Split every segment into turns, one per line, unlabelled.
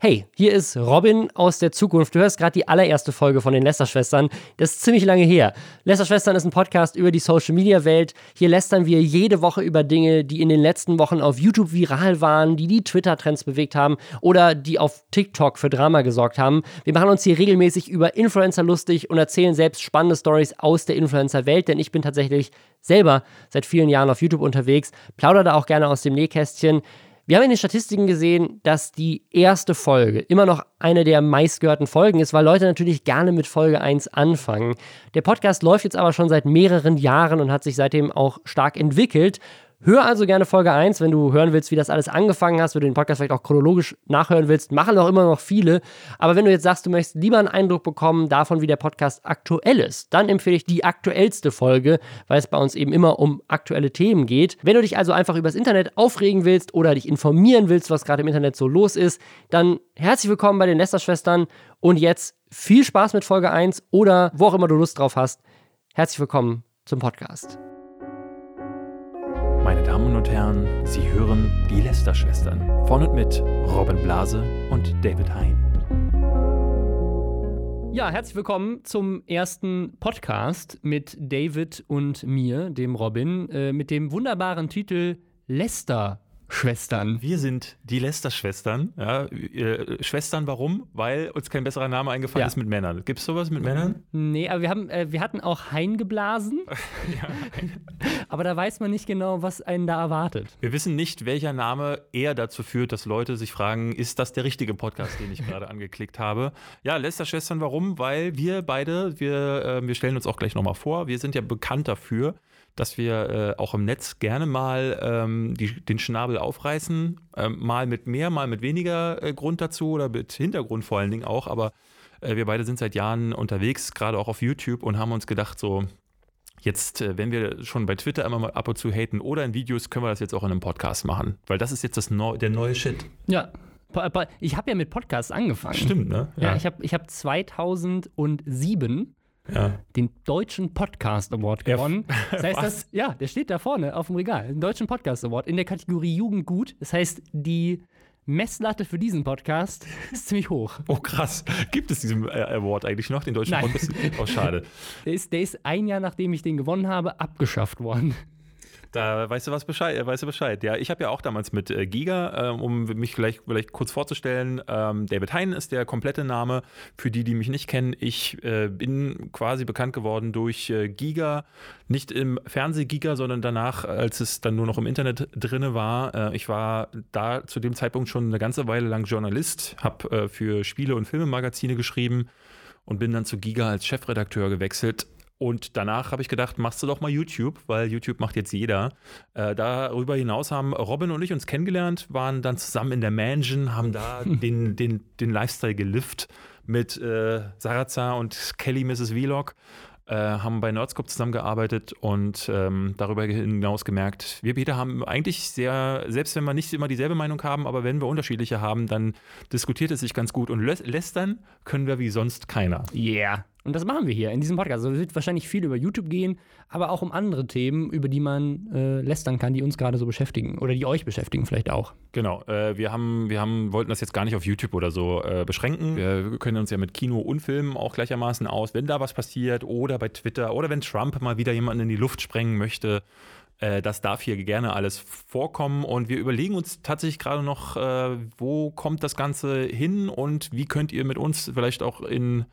Hey, hier ist Robin aus der Zukunft. Du hörst gerade die allererste Folge von den Lester-Schwestern. Das ist ziemlich lange her. Lester-Schwestern ist ein Podcast über die Social-Media-Welt. Hier lästern wir jede Woche über Dinge, die in den letzten Wochen auf YouTube viral waren, die die Twitter-Trends bewegt haben oder die auf TikTok für Drama gesorgt haben. Wir machen uns hier regelmäßig über Influencer lustig und erzählen selbst spannende Stories aus der Influencer-Welt, denn ich bin tatsächlich selber seit vielen Jahren auf YouTube unterwegs, plaudere da auch gerne aus dem Nähkästchen. Wir haben in den Statistiken gesehen, dass die erste Folge immer noch eine der meistgehörten Folgen ist, weil Leute natürlich gerne mit Folge 1 anfangen. Der Podcast läuft jetzt aber schon seit mehreren Jahren und hat sich seitdem auch stark entwickelt. Hör also gerne Folge 1, wenn du hören willst, wie das alles angefangen hast, wenn du den Podcast vielleicht auch chronologisch nachhören willst. Machen auch immer noch viele. Aber wenn du jetzt sagst, du möchtest lieber einen Eindruck bekommen davon, wie der Podcast aktuell ist, dann empfehle ich die aktuellste Folge, weil es bei uns eben immer um aktuelle Themen geht. Wenn du dich also einfach übers Internet aufregen willst oder dich informieren willst, was gerade im Internet so los ist, dann herzlich willkommen bei den Lester-Schwestern und jetzt viel Spaß mit Folge 1 oder wo auch immer du Lust drauf hast. Herzlich willkommen zum Podcast.
Meine Damen und Herren, Sie hören die Lester-Schwestern. Von und mit Robin Blase und David Hein.
Ja, herzlich willkommen zum ersten Podcast mit David und mir, dem Robin, äh, mit dem wunderbaren Titel Lester Schwestern.
Wir sind die Lester-Schwestern. Ja, äh, Schwestern, warum? Weil uns kein besserer Name eingefallen
Ja.
ist mit Männern. Gibt es sowas mit Männern?
Nee, aber wir, haben, äh, wir hatten auch Hein geblasen,
ja.
Aber da weiß man nicht genau, was einen da erwartet.
Wir wissen nicht, welcher Name eher dazu führt, dass Leute sich fragen, ist das der richtige Podcast, den ich gerade angeklickt habe? Ja, Lester-Schwestern, warum? Weil wir beide, wir, äh, wir stellen uns auch gleich nochmal vor, wir sind ja bekannt dafür, dass wir äh, auch im Netz gerne mal ähm, die, den Schnabel aufreißen, ähm, mal mit mehr, mal mit weniger äh, Grund dazu oder mit Hintergrund vor allen Dingen auch, aber äh, wir beide sind seit Jahren unterwegs, gerade auch auf YouTube und haben uns gedacht, so, jetzt, äh, wenn wir schon bei Twitter immer mal ab und zu haten oder in Videos, können wir das jetzt auch in einem Podcast machen, weil das ist jetzt das Neu der neue Shit.
Ja. Ich habe ja mit Podcasts angefangen.
Stimmt, ne?
Ja, ich habe ich hab 2007
ja.
den Deutschen Podcast Award
Ja,
gewonnen. Das heißt, das, ja, der steht da vorne auf dem Regal. Den Deutschen Podcast Award in der Kategorie Jugendgut. Das heißt, die Messlatte für diesen Podcast ist ziemlich hoch.
Oh, krass. Gibt es diesen äh, Award eigentlich noch, den deutschen
Nein.
Podcast? Oh, schade.
Der ist, der ist ein Jahr, nachdem ich den gewonnen habe, abgeschafft worden.
Da weißt du was Bescheid, äh, weißt du Bescheid. Ja, ich habe ja auch damals mit äh, Giga, ähm, um mich vielleicht, vielleicht kurz vorzustellen, ähm, David Hein ist der komplette Name. Für die, die mich nicht kennen, ich äh, bin quasi bekannt geworden durch Giga, nicht im Fernseh-Giga, sondern danach, als es dann nur noch im Internet drinne war. Ich war da zu dem Zeitpunkt schon eine ganze Weile lang Journalist, habe für Spiele- und Filmemagazine geschrieben und bin dann zu Giga als Chefredakteur gewechselt. Und danach habe ich gedacht, machst du doch mal YouTube, weil YouTube macht jetzt jeder. Äh, darüber hinaus haben Robin und ich uns kennengelernt, waren dann zusammen in der Mansion, haben da den, den, den Lifestyle gelift mit äh, Sarazar und Kelly Mrs. Vlog. Äh, haben bei Nerdscope zusammengearbeitet und ähm, darüber hinaus gemerkt, wir beide haben eigentlich sehr, selbst wenn wir nicht immer dieselbe Meinung haben, aber wenn wir unterschiedliche haben, dann diskutiert es sich ganz gut und lä lästern können wir wie sonst keiner.
Yeah. Und das machen wir hier in diesem Podcast. Also es wird wahrscheinlich viel über YouTube gehen, aber auch um andere Themen, über die man äh, lästern kann, die uns gerade so beschäftigen oder die euch beschäftigen vielleicht auch.
Genau, äh, wir, haben, wir haben, wollten das jetzt gar nicht auf YouTube oder so äh, beschränken. Wir können uns ja mit Kino und Film auch gleichermaßen aus, wenn da was passiert oder bei Twitter oder wenn Trump mal wieder jemanden in die Luft sprengen möchte. Äh, das darf hier gerne alles vorkommen und wir überlegen uns tatsächlich gerade noch, äh, wo kommt das Ganze hin und wie könnt ihr mit uns vielleicht auch in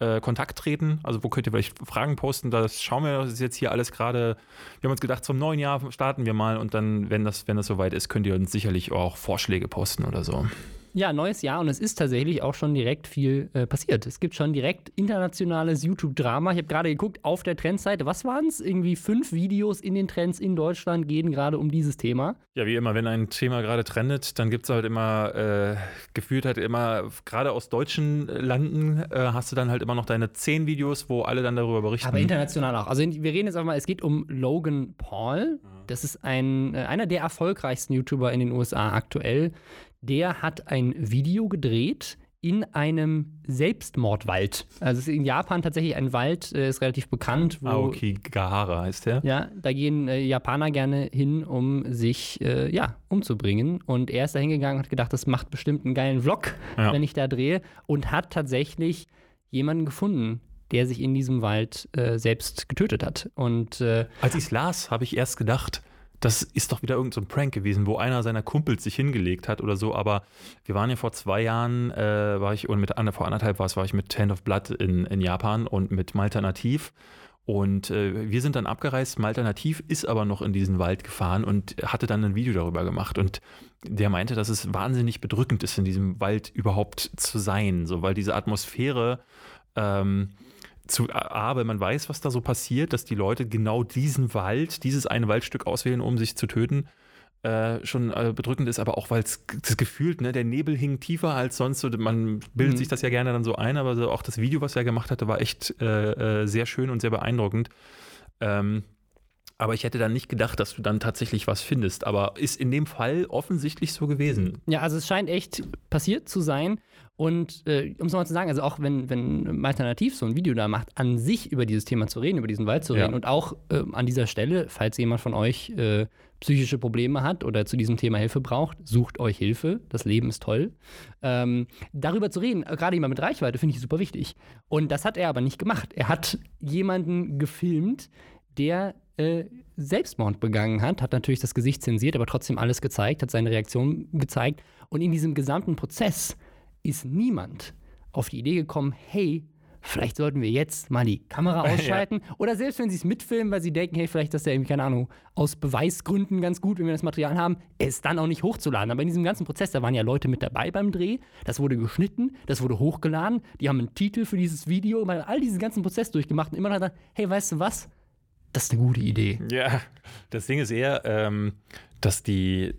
äh, Kontakt treten. Also wo könnt ihr vielleicht Fragen posten? Das schauen wir, ist jetzt hier alles gerade. Wir haben uns gedacht, zum neuen Jahr starten wir mal und dann, wenn das, wenn das soweit ist, könnt ihr uns sicherlich auch Vorschläge posten oder so.
Ja, neues Jahr und es ist tatsächlich auch schon direkt viel äh, passiert. Es gibt schon direkt internationales YouTube-Drama. Ich habe gerade geguckt auf der Trendseite. Was waren es? Irgendwie fünf Videos in den Trends in Deutschland gehen gerade um dieses Thema.
Ja, wie immer, wenn ein Thema gerade trendet, dann gibt es halt immer, äh, gefühlt halt immer, gerade aus deutschen Landen, äh, hast du dann halt immer noch deine zehn Videos, wo alle dann darüber berichten.
Aber international auch. Also wir reden jetzt einfach mal, es geht um Logan Paul. Das ist ein, äh, einer der erfolgreichsten YouTuber in den USA aktuell. Der hat ein Video gedreht, in einem Selbstmordwald. Also es ist in Japan tatsächlich ein Wald, äh, ist relativ bekannt.
Wo, Aokigahara heißt der.
Ja, da gehen äh, Japaner gerne hin, um sich äh, ja, umzubringen. Und er ist da hingegangen und hat gedacht, das macht bestimmt einen geilen Vlog, ja. wenn ich da drehe. Und hat tatsächlich jemanden gefunden, der sich in diesem Wald äh, selbst getötet hat. Und äh,
als ich es las, habe ich erst gedacht, das ist doch wieder irgendein so Prank gewesen, wo einer seiner Kumpels sich hingelegt hat oder so. Aber wir waren ja vor zwei Jahren, äh, war ich, und mit vor anderthalb war es, war ich mit Hand of Blood in, in Japan und mit Malta Nativ. Und äh, wir sind dann abgereist. Malta Nativ ist aber noch in diesen Wald gefahren und hatte dann ein Video darüber gemacht. Und der meinte, dass es wahnsinnig bedrückend ist, in diesem Wald überhaupt zu sein. So, weil diese Atmosphäre. Ähm, zu A, wenn man weiß, was da so passiert, dass die Leute genau diesen Wald, dieses eine Waldstück auswählen, um sich zu töten, äh, schon äh, bedrückend ist, aber auch weil es das gefühlt, ne, der Nebel hing tiefer als sonst. So, man bildet mhm. sich das ja gerne dann so ein, aber so auch das Video, was er gemacht hatte, war echt äh, äh sehr schön und sehr beeindruckend. Ähm, aber ich hätte dann nicht gedacht, dass du dann tatsächlich was findest. Aber ist in dem Fall offensichtlich so gewesen.
Ja, also es scheint echt passiert zu sein. Und äh, um es nochmal zu sagen, also auch wenn, wenn Alternativ so ein Video da macht, an sich über dieses Thema zu reden, über diesen Wald zu reden ja. und auch äh, an dieser Stelle, falls jemand von euch äh, psychische Probleme hat oder zu diesem Thema Hilfe braucht, sucht euch Hilfe. Das Leben ist toll. Ähm, darüber zu reden, gerade jemand mit Reichweite, finde ich super wichtig. Und das hat er aber nicht gemacht. Er hat jemanden gefilmt, der äh, Selbstmord begangen hat, hat natürlich das Gesicht zensiert, aber trotzdem alles gezeigt, hat seine Reaktion gezeigt. Und in diesem gesamten Prozess ist niemand auf die Idee gekommen, hey, vielleicht sollten wir jetzt mal die Kamera ausschalten. Ja. Oder selbst wenn sie es mitfilmen, weil sie denken, hey, vielleicht ist der irgendwie, keine Ahnung, aus Beweisgründen ganz gut, wenn wir das Material haben, es dann auch nicht hochzuladen. Aber in diesem ganzen Prozess, da waren ja Leute mit dabei beim Dreh, das wurde geschnitten, das wurde hochgeladen, die haben einen Titel für dieses Video, mal all diesen ganzen Prozess durchgemacht und immer noch dann, hey, weißt du was? Das ist eine gute Idee.
Ja, das Ding ist eher, ähm, dass die,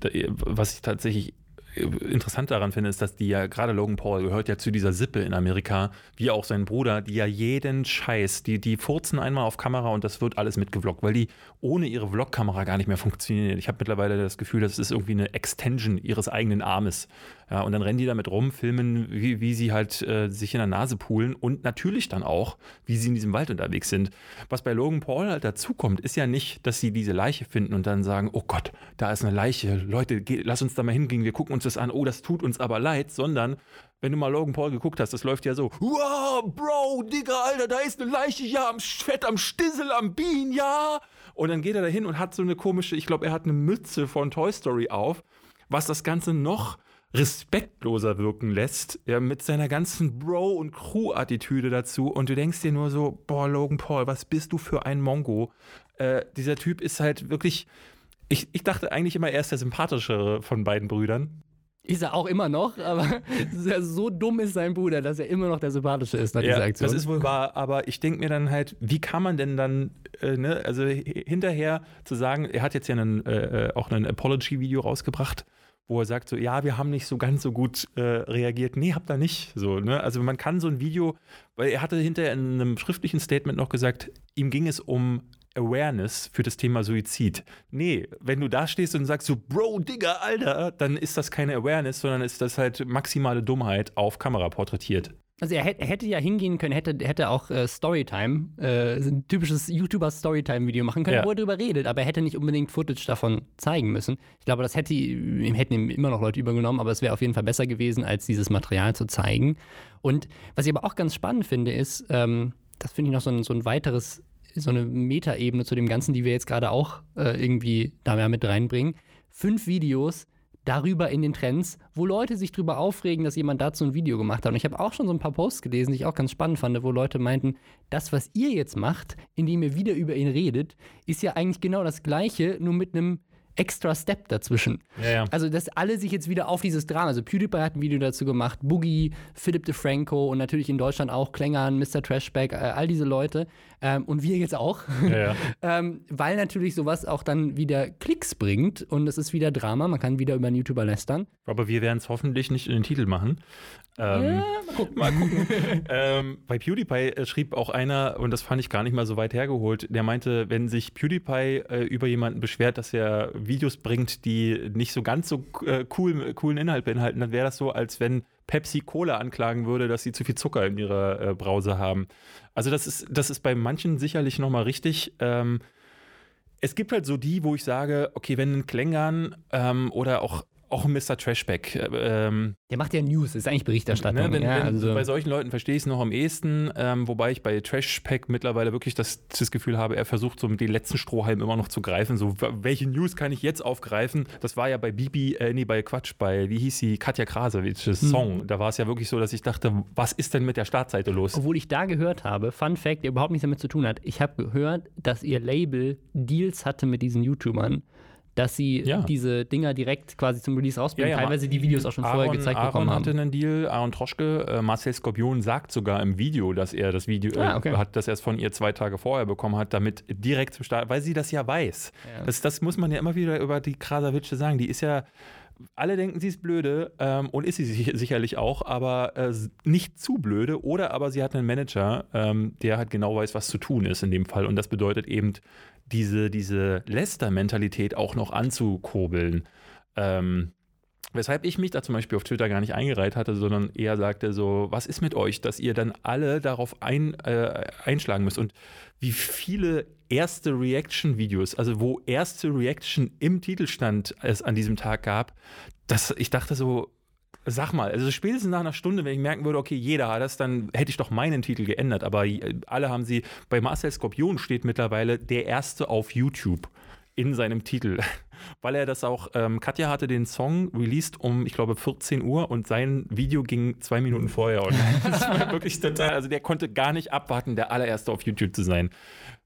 was ich tatsächlich interessant daran finde, ist, dass die ja, gerade Logan Paul gehört ja zu dieser Sippe in Amerika, wie auch sein Bruder, die ja jeden Scheiß, die, die furzen einmal auf Kamera und das wird alles mitgevloggt, weil die ohne ihre Vlog-Kamera gar nicht mehr funktionieren. Ich habe mittlerweile das Gefühl, das ist irgendwie eine Extension ihres eigenen Armes. Ja, und dann rennen die damit rum, filmen, wie, wie sie halt äh, sich in der Nase poolen und natürlich dann auch, wie sie in diesem Wald unterwegs sind. Was bei Logan Paul halt dazukommt, ist ja nicht, dass sie diese Leiche finden und dann sagen, oh Gott, da ist eine Leiche, Leute, geh, lass uns da mal hingehen, wir gucken uns das an, oh, das tut uns aber leid, sondern wenn du mal Logan Paul geguckt hast, das läuft ja so, wow, Bro, Digga, Alter, da ist eine Leiche, ja, am Fett, am Stissel, am Bean, ja. Und dann geht er da hin und hat so eine komische, ich glaube, er hat eine Mütze von Toy Story auf, was das Ganze noch respektloser wirken lässt, ja, mit seiner ganzen Bro- und Crew-Attitüde dazu. Und du denkst dir nur so, boah, Logan Paul, was bist du für ein Mongo? Äh, dieser Typ ist halt wirklich, ich, ich dachte eigentlich immer, er ist der sympathischere von beiden Brüdern.
Ist er auch immer noch, aber so dumm ist sein Bruder, dass er immer noch der sympathische ist nach
ja, dieser Aktion. Das ist wohl wahr, aber ich denke mir dann halt, wie kann man denn dann, äh, ne, also hinterher zu sagen, er hat jetzt ja einen, äh, äh, auch ein Apology-Video rausgebracht, wo er sagt so, ja, wir haben nicht so ganz so gut äh, reagiert. Nee, habt ihr nicht. So, ne? Also man kann so ein Video, weil er hatte hinterher in einem schriftlichen Statement noch gesagt, ihm ging es um Awareness für das Thema Suizid. Nee, wenn du da stehst und sagst so, Bro, Digga, Alter, dann ist das keine Awareness, sondern ist das halt maximale Dummheit auf Kamera porträtiert.
Also er, er hätte ja hingehen können, hätte, hätte auch äh, Storytime, äh, ein typisches YouTuber-Storytime-Video machen können, ja. wo er darüber redet, aber er hätte nicht unbedingt Footage davon zeigen müssen. Ich glaube, das hätte ihm hätten ihm immer noch Leute übergenommen, aber es wäre auf jeden Fall besser gewesen, als dieses Material zu zeigen. Und was ich aber auch ganz spannend finde, ist, ähm, das finde ich noch so ein, so ein weiteres so eine Metaebene zu dem Ganzen, die wir jetzt gerade auch äh, irgendwie da mit reinbringen. Fünf Videos darüber in den Trends, wo Leute sich darüber aufregen, dass jemand dazu ein Video gemacht hat. Und ich habe auch schon so ein paar Posts gelesen, die ich auch ganz spannend fand, wo Leute meinten, das, was ihr jetzt macht, indem ihr wieder über ihn redet, ist ja eigentlich genau das Gleiche, nur mit einem extra Step dazwischen. Ja, ja. Also, dass alle sich jetzt wieder auf dieses Drama, also PewDiePie hat ein Video dazu gemacht, Boogie, Philip DeFranco und natürlich in Deutschland auch Klängern, Mr. Trashback, äh, all diese Leute ähm, und wir jetzt auch, ja, ähm, weil natürlich sowas auch dann wieder Klicks bringt und es ist wieder Drama, man kann wieder über einen YouTuber lästern.
Aber wir werden es hoffentlich nicht in den Titel machen. Ähm, ja, mal gucken. Mal gucken. ähm, bei PewDiePie äh, schrieb auch einer, und das fand ich gar nicht mal so weit hergeholt, der meinte, wenn sich PewDiePie äh, über jemanden beschwert, dass er Videos bringt, die nicht so ganz so äh, cool, coolen Inhalt beinhalten, dann wäre das so, als wenn Pepsi Cola anklagen würde, dass sie zu viel Zucker in ihrer äh, Brause haben. Also das ist, das ist bei manchen sicherlich nochmal richtig. Ähm, es gibt halt so die, wo ich sage, okay, wenn ein Klängern ähm, oder auch auch Mr. Trashback. Ähm,
der macht ja News, ist eigentlich Berichterstattung. Ne,
wenn,
ja,
wenn,
also.
Bei solchen Leuten verstehe ich es noch am ehesten, ähm, wobei ich bei Trashpack mittlerweile wirklich das, das, Gefühl habe, er versucht so mit den letzten Strohhalm immer noch zu greifen. So, welche News kann ich jetzt aufgreifen? Das war ja bei Bibi, äh, nee, bei Quatsch, bei, wie hieß sie, Katja Krasowitsches hm. Song. Da war es ja wirklich so, dass ich dachte, was ist denn mit der Startseite los?
Obwohl ich da gehört habe, Fun Fact, der überhaupt nichts damit zu tun hat, ich habe gehört, dass ihr Label Deals hatte mit diesen YouTubern dass sie ja. diese Dinger direkt quasi zum Release rausbringen, ja, ja, teilweise die Videos auch schon Aaron, vorher gezeigt
Aaron
bekommen haben.
hatte einen Deal, Aaron Troschke, äh, Marcel Skorpion sagt sogar im Video, dass er das Video ah, okay. äh, hat, dass er es von ihr zwei Tage vorher bekommen hat, damit direkt zum Start, weil sie das ja weiß. Das, das muss man ja immer wieder über die Krasavitsche sagen. Die ist ja alle denken, sie ist blöde ähm, und ist sie sicherlich auch, aber äh, nicht zu blöde. Oder aber sie hat einen Manager, ähm, der halt genau weiß, was zu tun ist in dem Fall. Und das bedeutet eben, diese, diese Lester-Mentalität auch noch anzukurbeln. Ähm, Weshalb ich mich da zum Beispiel auf Twitter gar nicht eingereiht hatte, sondern eher sagte so, was ist mit euch, dass ihr dann alle darauf ein, äh, einschlagen müsst und wie viele erste Reaction-Videos, also wo erste Reaction im Titelstand es an diesem Tag gab, dass ich dachte so, Sag mal, also spätestens nach einer Stunde, wenn ich merken würde, okay, jeder hat das, dann hätte ich doch meinen Titel geändert. Aber alle haben sie, bei Marcel Skorpion steht mittlerweile der erste auf YouTube in seinem Titel, weil er das auch, ähm, Katja hatte den Song released um, ich glaube, 14 Uhr und sein Video ging zwei Minuten vorher. Und das war wirklich total, also der konnte gar nicht abwarten, der allererste auf YouTube zu sein.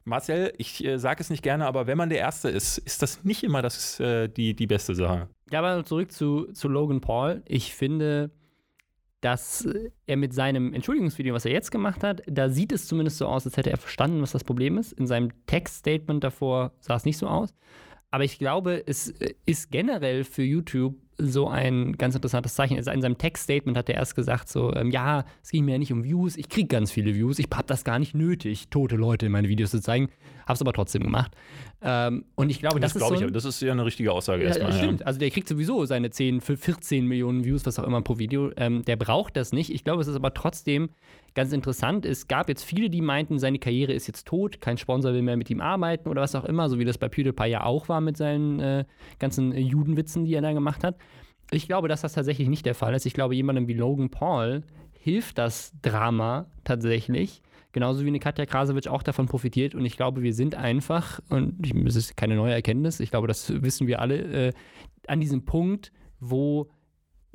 Marcel, ich äh, sage es nicht gerne, aber wenn man der Erste ist, ist das nicht immer das, äh, die, die beste Sache.
Ja, aber zurück zu, zu Logan Paul. Ich finde, dass er mit seinem Entschuldigungsvideo, was er jetzt gemacht hat, da sieht es zumindest so aus, als hätte er verstanden, was das Problem ist. In seinem Textstatement davor sah es nicht so aus. Aber ich glaube, es ist generell für YouTube so ein ganz interessantes Zeichen. Also in seinem Textstatement hat er erst gesagt, so, ähm, ja, es ging mir ja nicht um Views, ich kriege ganz viele Views, ich habe das gar nicht nötig, tote Leute in meine Videos zu zeigen, habe es aber trotzdem gemacht. Ähm, und ich glaube, das, das ist so
ein, das ist ja eine richtige Aussage ja, erstmal.
Stimmt, ja. also der kriegt sowieso seine 10, 14 Millionen Views, was auch immer pro Video, ähm, der braucht das nicht. Ich glaube, es ist aber trotzdem ganz interessant. Es gab jetzt viele, die meinten, seine Karriere ist jetzt tot, kein Sponsor will mehr mit ihm arbeiten oder was auch immer, so wie das bei PewDiePie ja auch war mit seinen äh, ganzen äh, Judenwitzen, die er da gemacht hat. Ich glaube, dass das tatsächlich nicht der Fall ist. Ich glaube, jemandem wie Logan Paul hilft das Drama tatsächlich. Genauso wie eine Katja Krasowitsch auch davon profitiert. Und ich glaube, wir sind einfach, und es ist keine neue Erkenntnis, ich glaube, das wissen wir alle, äh, an diesem Punkt, wo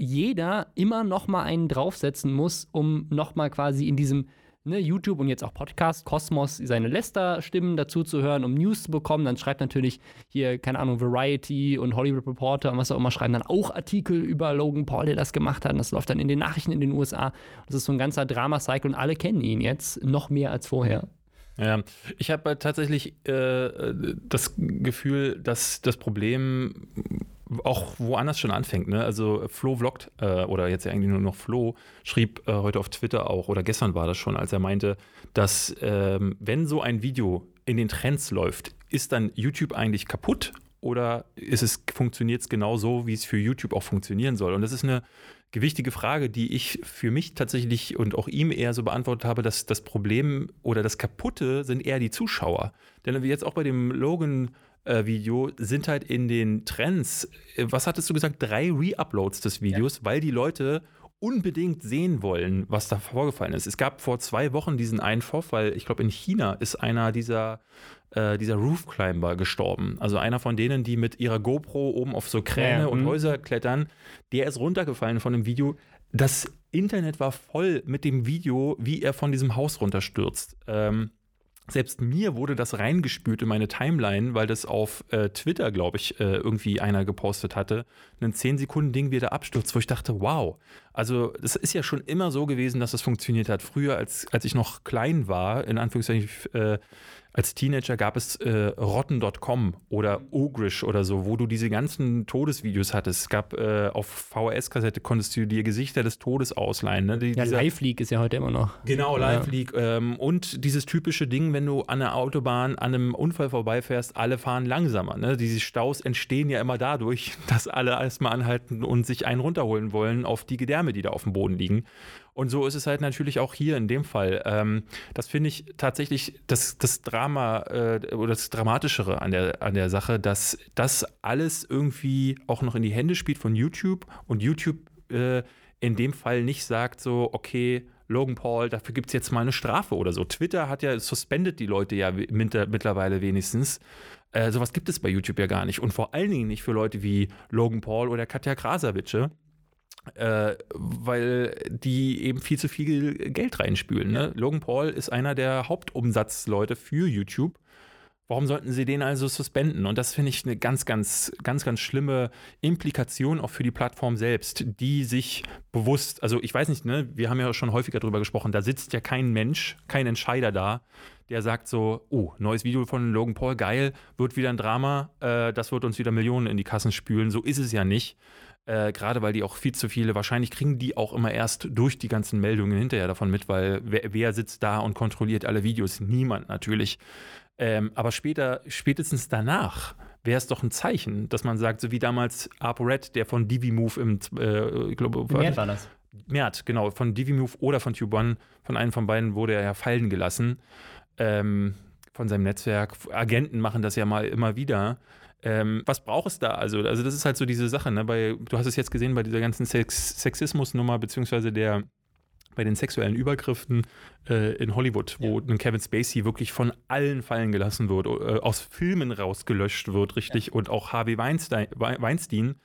jeder immer noch mal einen draufsetzen muss, um noch mal quasi in diesem ne, YouTube und jetzt auch Podcast, Kosmos, seine Lester-Stimmen dazu zu hören, um News zu bekommen. Dann schreibt natürlich hier, keine Ahnung, Variety und Hollywood Reporter und was auch immer, schreiben dann auch Artikel über Logan Paul, der das gemacht hat. Und das läuft dann in den Nachrichten in den USA. Das ist so ein ganzer Drama-Cycle und alle kennen ihn jetzt noch mehr als vorher.
Ja, ich habe tatsächlich äh, das Gefühl, dass das Problem auch woanders schon anfängt. Ne? Also Flo vloggt, äh, oder jetzt eigentlich nur noch Flo, schrieb äh, heute auf Twitter auch, oder gestern war das schon, als er meinte, dass ähm, wenn so ein Video in den Trends läuft, ist dann YouTube eigentlich kaputt oder ist es, funktioniert es genau so, wie es für YouTube auch funktionieren soll? Und das ist eine gewichtige Frage, die ich für mich tatsächlich und auch ihm eher so beantwortet habe, dass das Problem oder das Kaputte sind eher die Zuschauer. Denn wie jetzt auch bei dem Logan äh, Video sind halt in den Trends, äh, was hattest du gesagt, drei Re-Uploads des Videos, ja. weil die Leute unbedingt sehen wollen, was da vorgefallen ist. Es gab vor zwei Wochen diesen Einwurf, weil ich glaube, in China ist einer dieser, äh, dieser Roof Climber gestorben. Also einer von denen, die mit ihrer GoPro oben auf so Kräne ja, und mhm. Häuser klettern, der ist runtergefallen von dem Video. Das Internet war voll mit dem Video, wie er von diesem Haus runterstürzt. Ähm, selbst mir wurde das reingespült in meine Timeline, weil das auf äh, Twitter, glaube ich, äh, irgendwie einer gepostet hatte. Ein 10-Sekunden-Ding, wie der abstürzt, wo ich dachte, wow. Also, es ist ja schon immer so gewesen, dass das funktioniert hat. Früher, als, als ich noch klein war, in Anführungszeichen, äh, als Teenager gab es äh, rotten.com oder Ogrish oder so, wo du diese ganzen Todesvideos hattest. Es gab äh, auf VHS-Kassette konntest du dir Gesichter des Todes ausleihen. Ne?
Die, ja, Live-Leak ist ja heute immer noch.
Genau, Live-Leak. Ja. Ähm, und dieses typische Ding, wenn du an der Autobahn an einem Unfall vorbeifährst, alle fahren langsamer. Ne? Diese Staus entstehen ja immer dadurch, dass alle erstmal anhalten und sich einen runterholen wollen auf die Gedärme Gedärme, die da auf dem Boden liegen. Und so ist es halt natürlich auch hier in dem Fall. Ähm, das finde ich tatsächlich das, das Drama äh, oder das Dramatischere an der, an der Sache, dass das alles irgendwie auch noch in die Hände spielt von YouTube und YouTube äh, in dem Fall nicht sagt so, okay, Logan Paul, dafür gibt es jetzt mal eine Strafe oder so. Twitter hat ja suspendet die Leute ja mittlerweile wenigstens. Äh, sowas gibt es bei YouTube ja gar nicht. Und vor allen Dingen nicht für Leute wie Logan Paul oder Katja Krasavice. Äh, weil die eben viel zu viel Geld reinspülen. Ne? Logan Paul ist einer der Hauptumsatzleute für YouTube. Warum sollten sie den also suspenden? Und das finde ich eine ganz, ganz, ganz, ganz schlimme Implikation auch für die Plattform selbst, die sich bewusst, also ich weiß nicht, ne, wir haben ja schon häufiger darüber gesprochen, da sitzt ja kein Mensch, kein Entscheider da, der sagt so, oh, neues Video von Logan Paul, geil, wird wieder ein Drama, äh, das wird uns wieder Millionen in die Kassen spülen. So ist es ja nicht. Äh, Gerade weil die auch viel zu viele, wahrscheinlich kriegen die auch immer erst durch die ganzen Meldungen hinterher davon mit, weil wer, wer sitzt da und kontrolliert alle Videos? Niemand natürlich. Ähm, aber später, spätestens danach wäre es doch ein Zeichen, dass man sagt, so wie damals ApoRed, der von DiviMove im, äh, ich glaube,
Mert war das.
Mert, genau, von DiviMove oder von Tube One, von einem von beiden wurde er ja fallen gelassen ähm, von seinem Netzwerk. Agenten machen das ja mal immer wieder. Ähm, was braucht es da? Also, also das ist halt so diese Sache. Ne? Bei, du hast es jetzt gesehen bei dieser ganzen Sex Sexismusnummer beziehungsweise der bei den sexuellen Übergriffen äh, in Hollywood, wo ja. Kevin Spacey wirklich von allen fallen gelassen wird, äh, aus Filmen rausgelöscht wird, richtig, ja. und auch Harvey Weinstein, Weinstein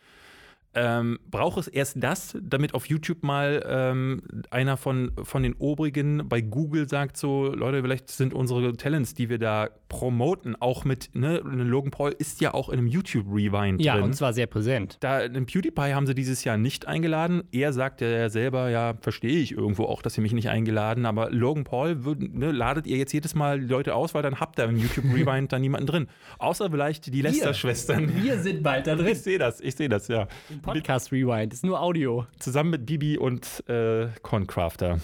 ähm, braucht es erst das, damit auf YouTube mal ähm, einer von, von den Obrigen bei Google sagt so, Leute, vielleicht sind unsere Talents, die wir da promoten, auch mit, ne, Logan Paul ist ja auch in einem YouTube-Rewind
ja,
drin.
Ja, und zwar sehr präsent.
Da, einen PewDiePie haben sie dieses Jahr nicht eingeladen. Er sagt ja selber, ja, verstehe ich irgendwo auch, dass sie mich nicht eingeladen, aber Logan Paul, würd, ne, ladet ihr jetzt jedes Mal die Leute aus, weil dann habt ihr im YouTube-Rewind da niemanden drin. Außer vielleicht die Lester-Schwestern.
Wir sind bald da drin.
Ich sehe das, ich sehe das, ja.
Podcast Rewind, ist nur Audio.
Zusammen mit Bibi und äh, Concrafter.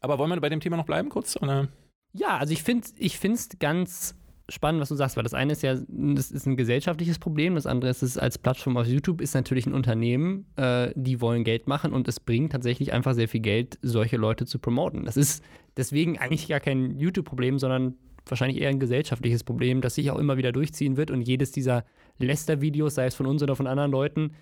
Aber wollen wir bei dem Thema noch bleiben kurz? Oder?
Ja, also ich finde es ganz spannend, was du sagst, weil das eine ist ja, das ist ein gesellschaftliches Problem, das andere ist, es als Plattform auf YouTube ist natürlich ein Unternehmen, äh, die wollen Geld machen und es bringt tatsächlich einfach sehr viel Geld, solche Leute zu promoten. Das ist deswegen eigentlich gar kein YouTube-Problem, sondern wahrscheinlich eher ein gesellschaftliches Problem, das sich auch immer wieder durchziehen wird und jedes dieser Lester-Videos, sei es von uns oder von anderen Leuten,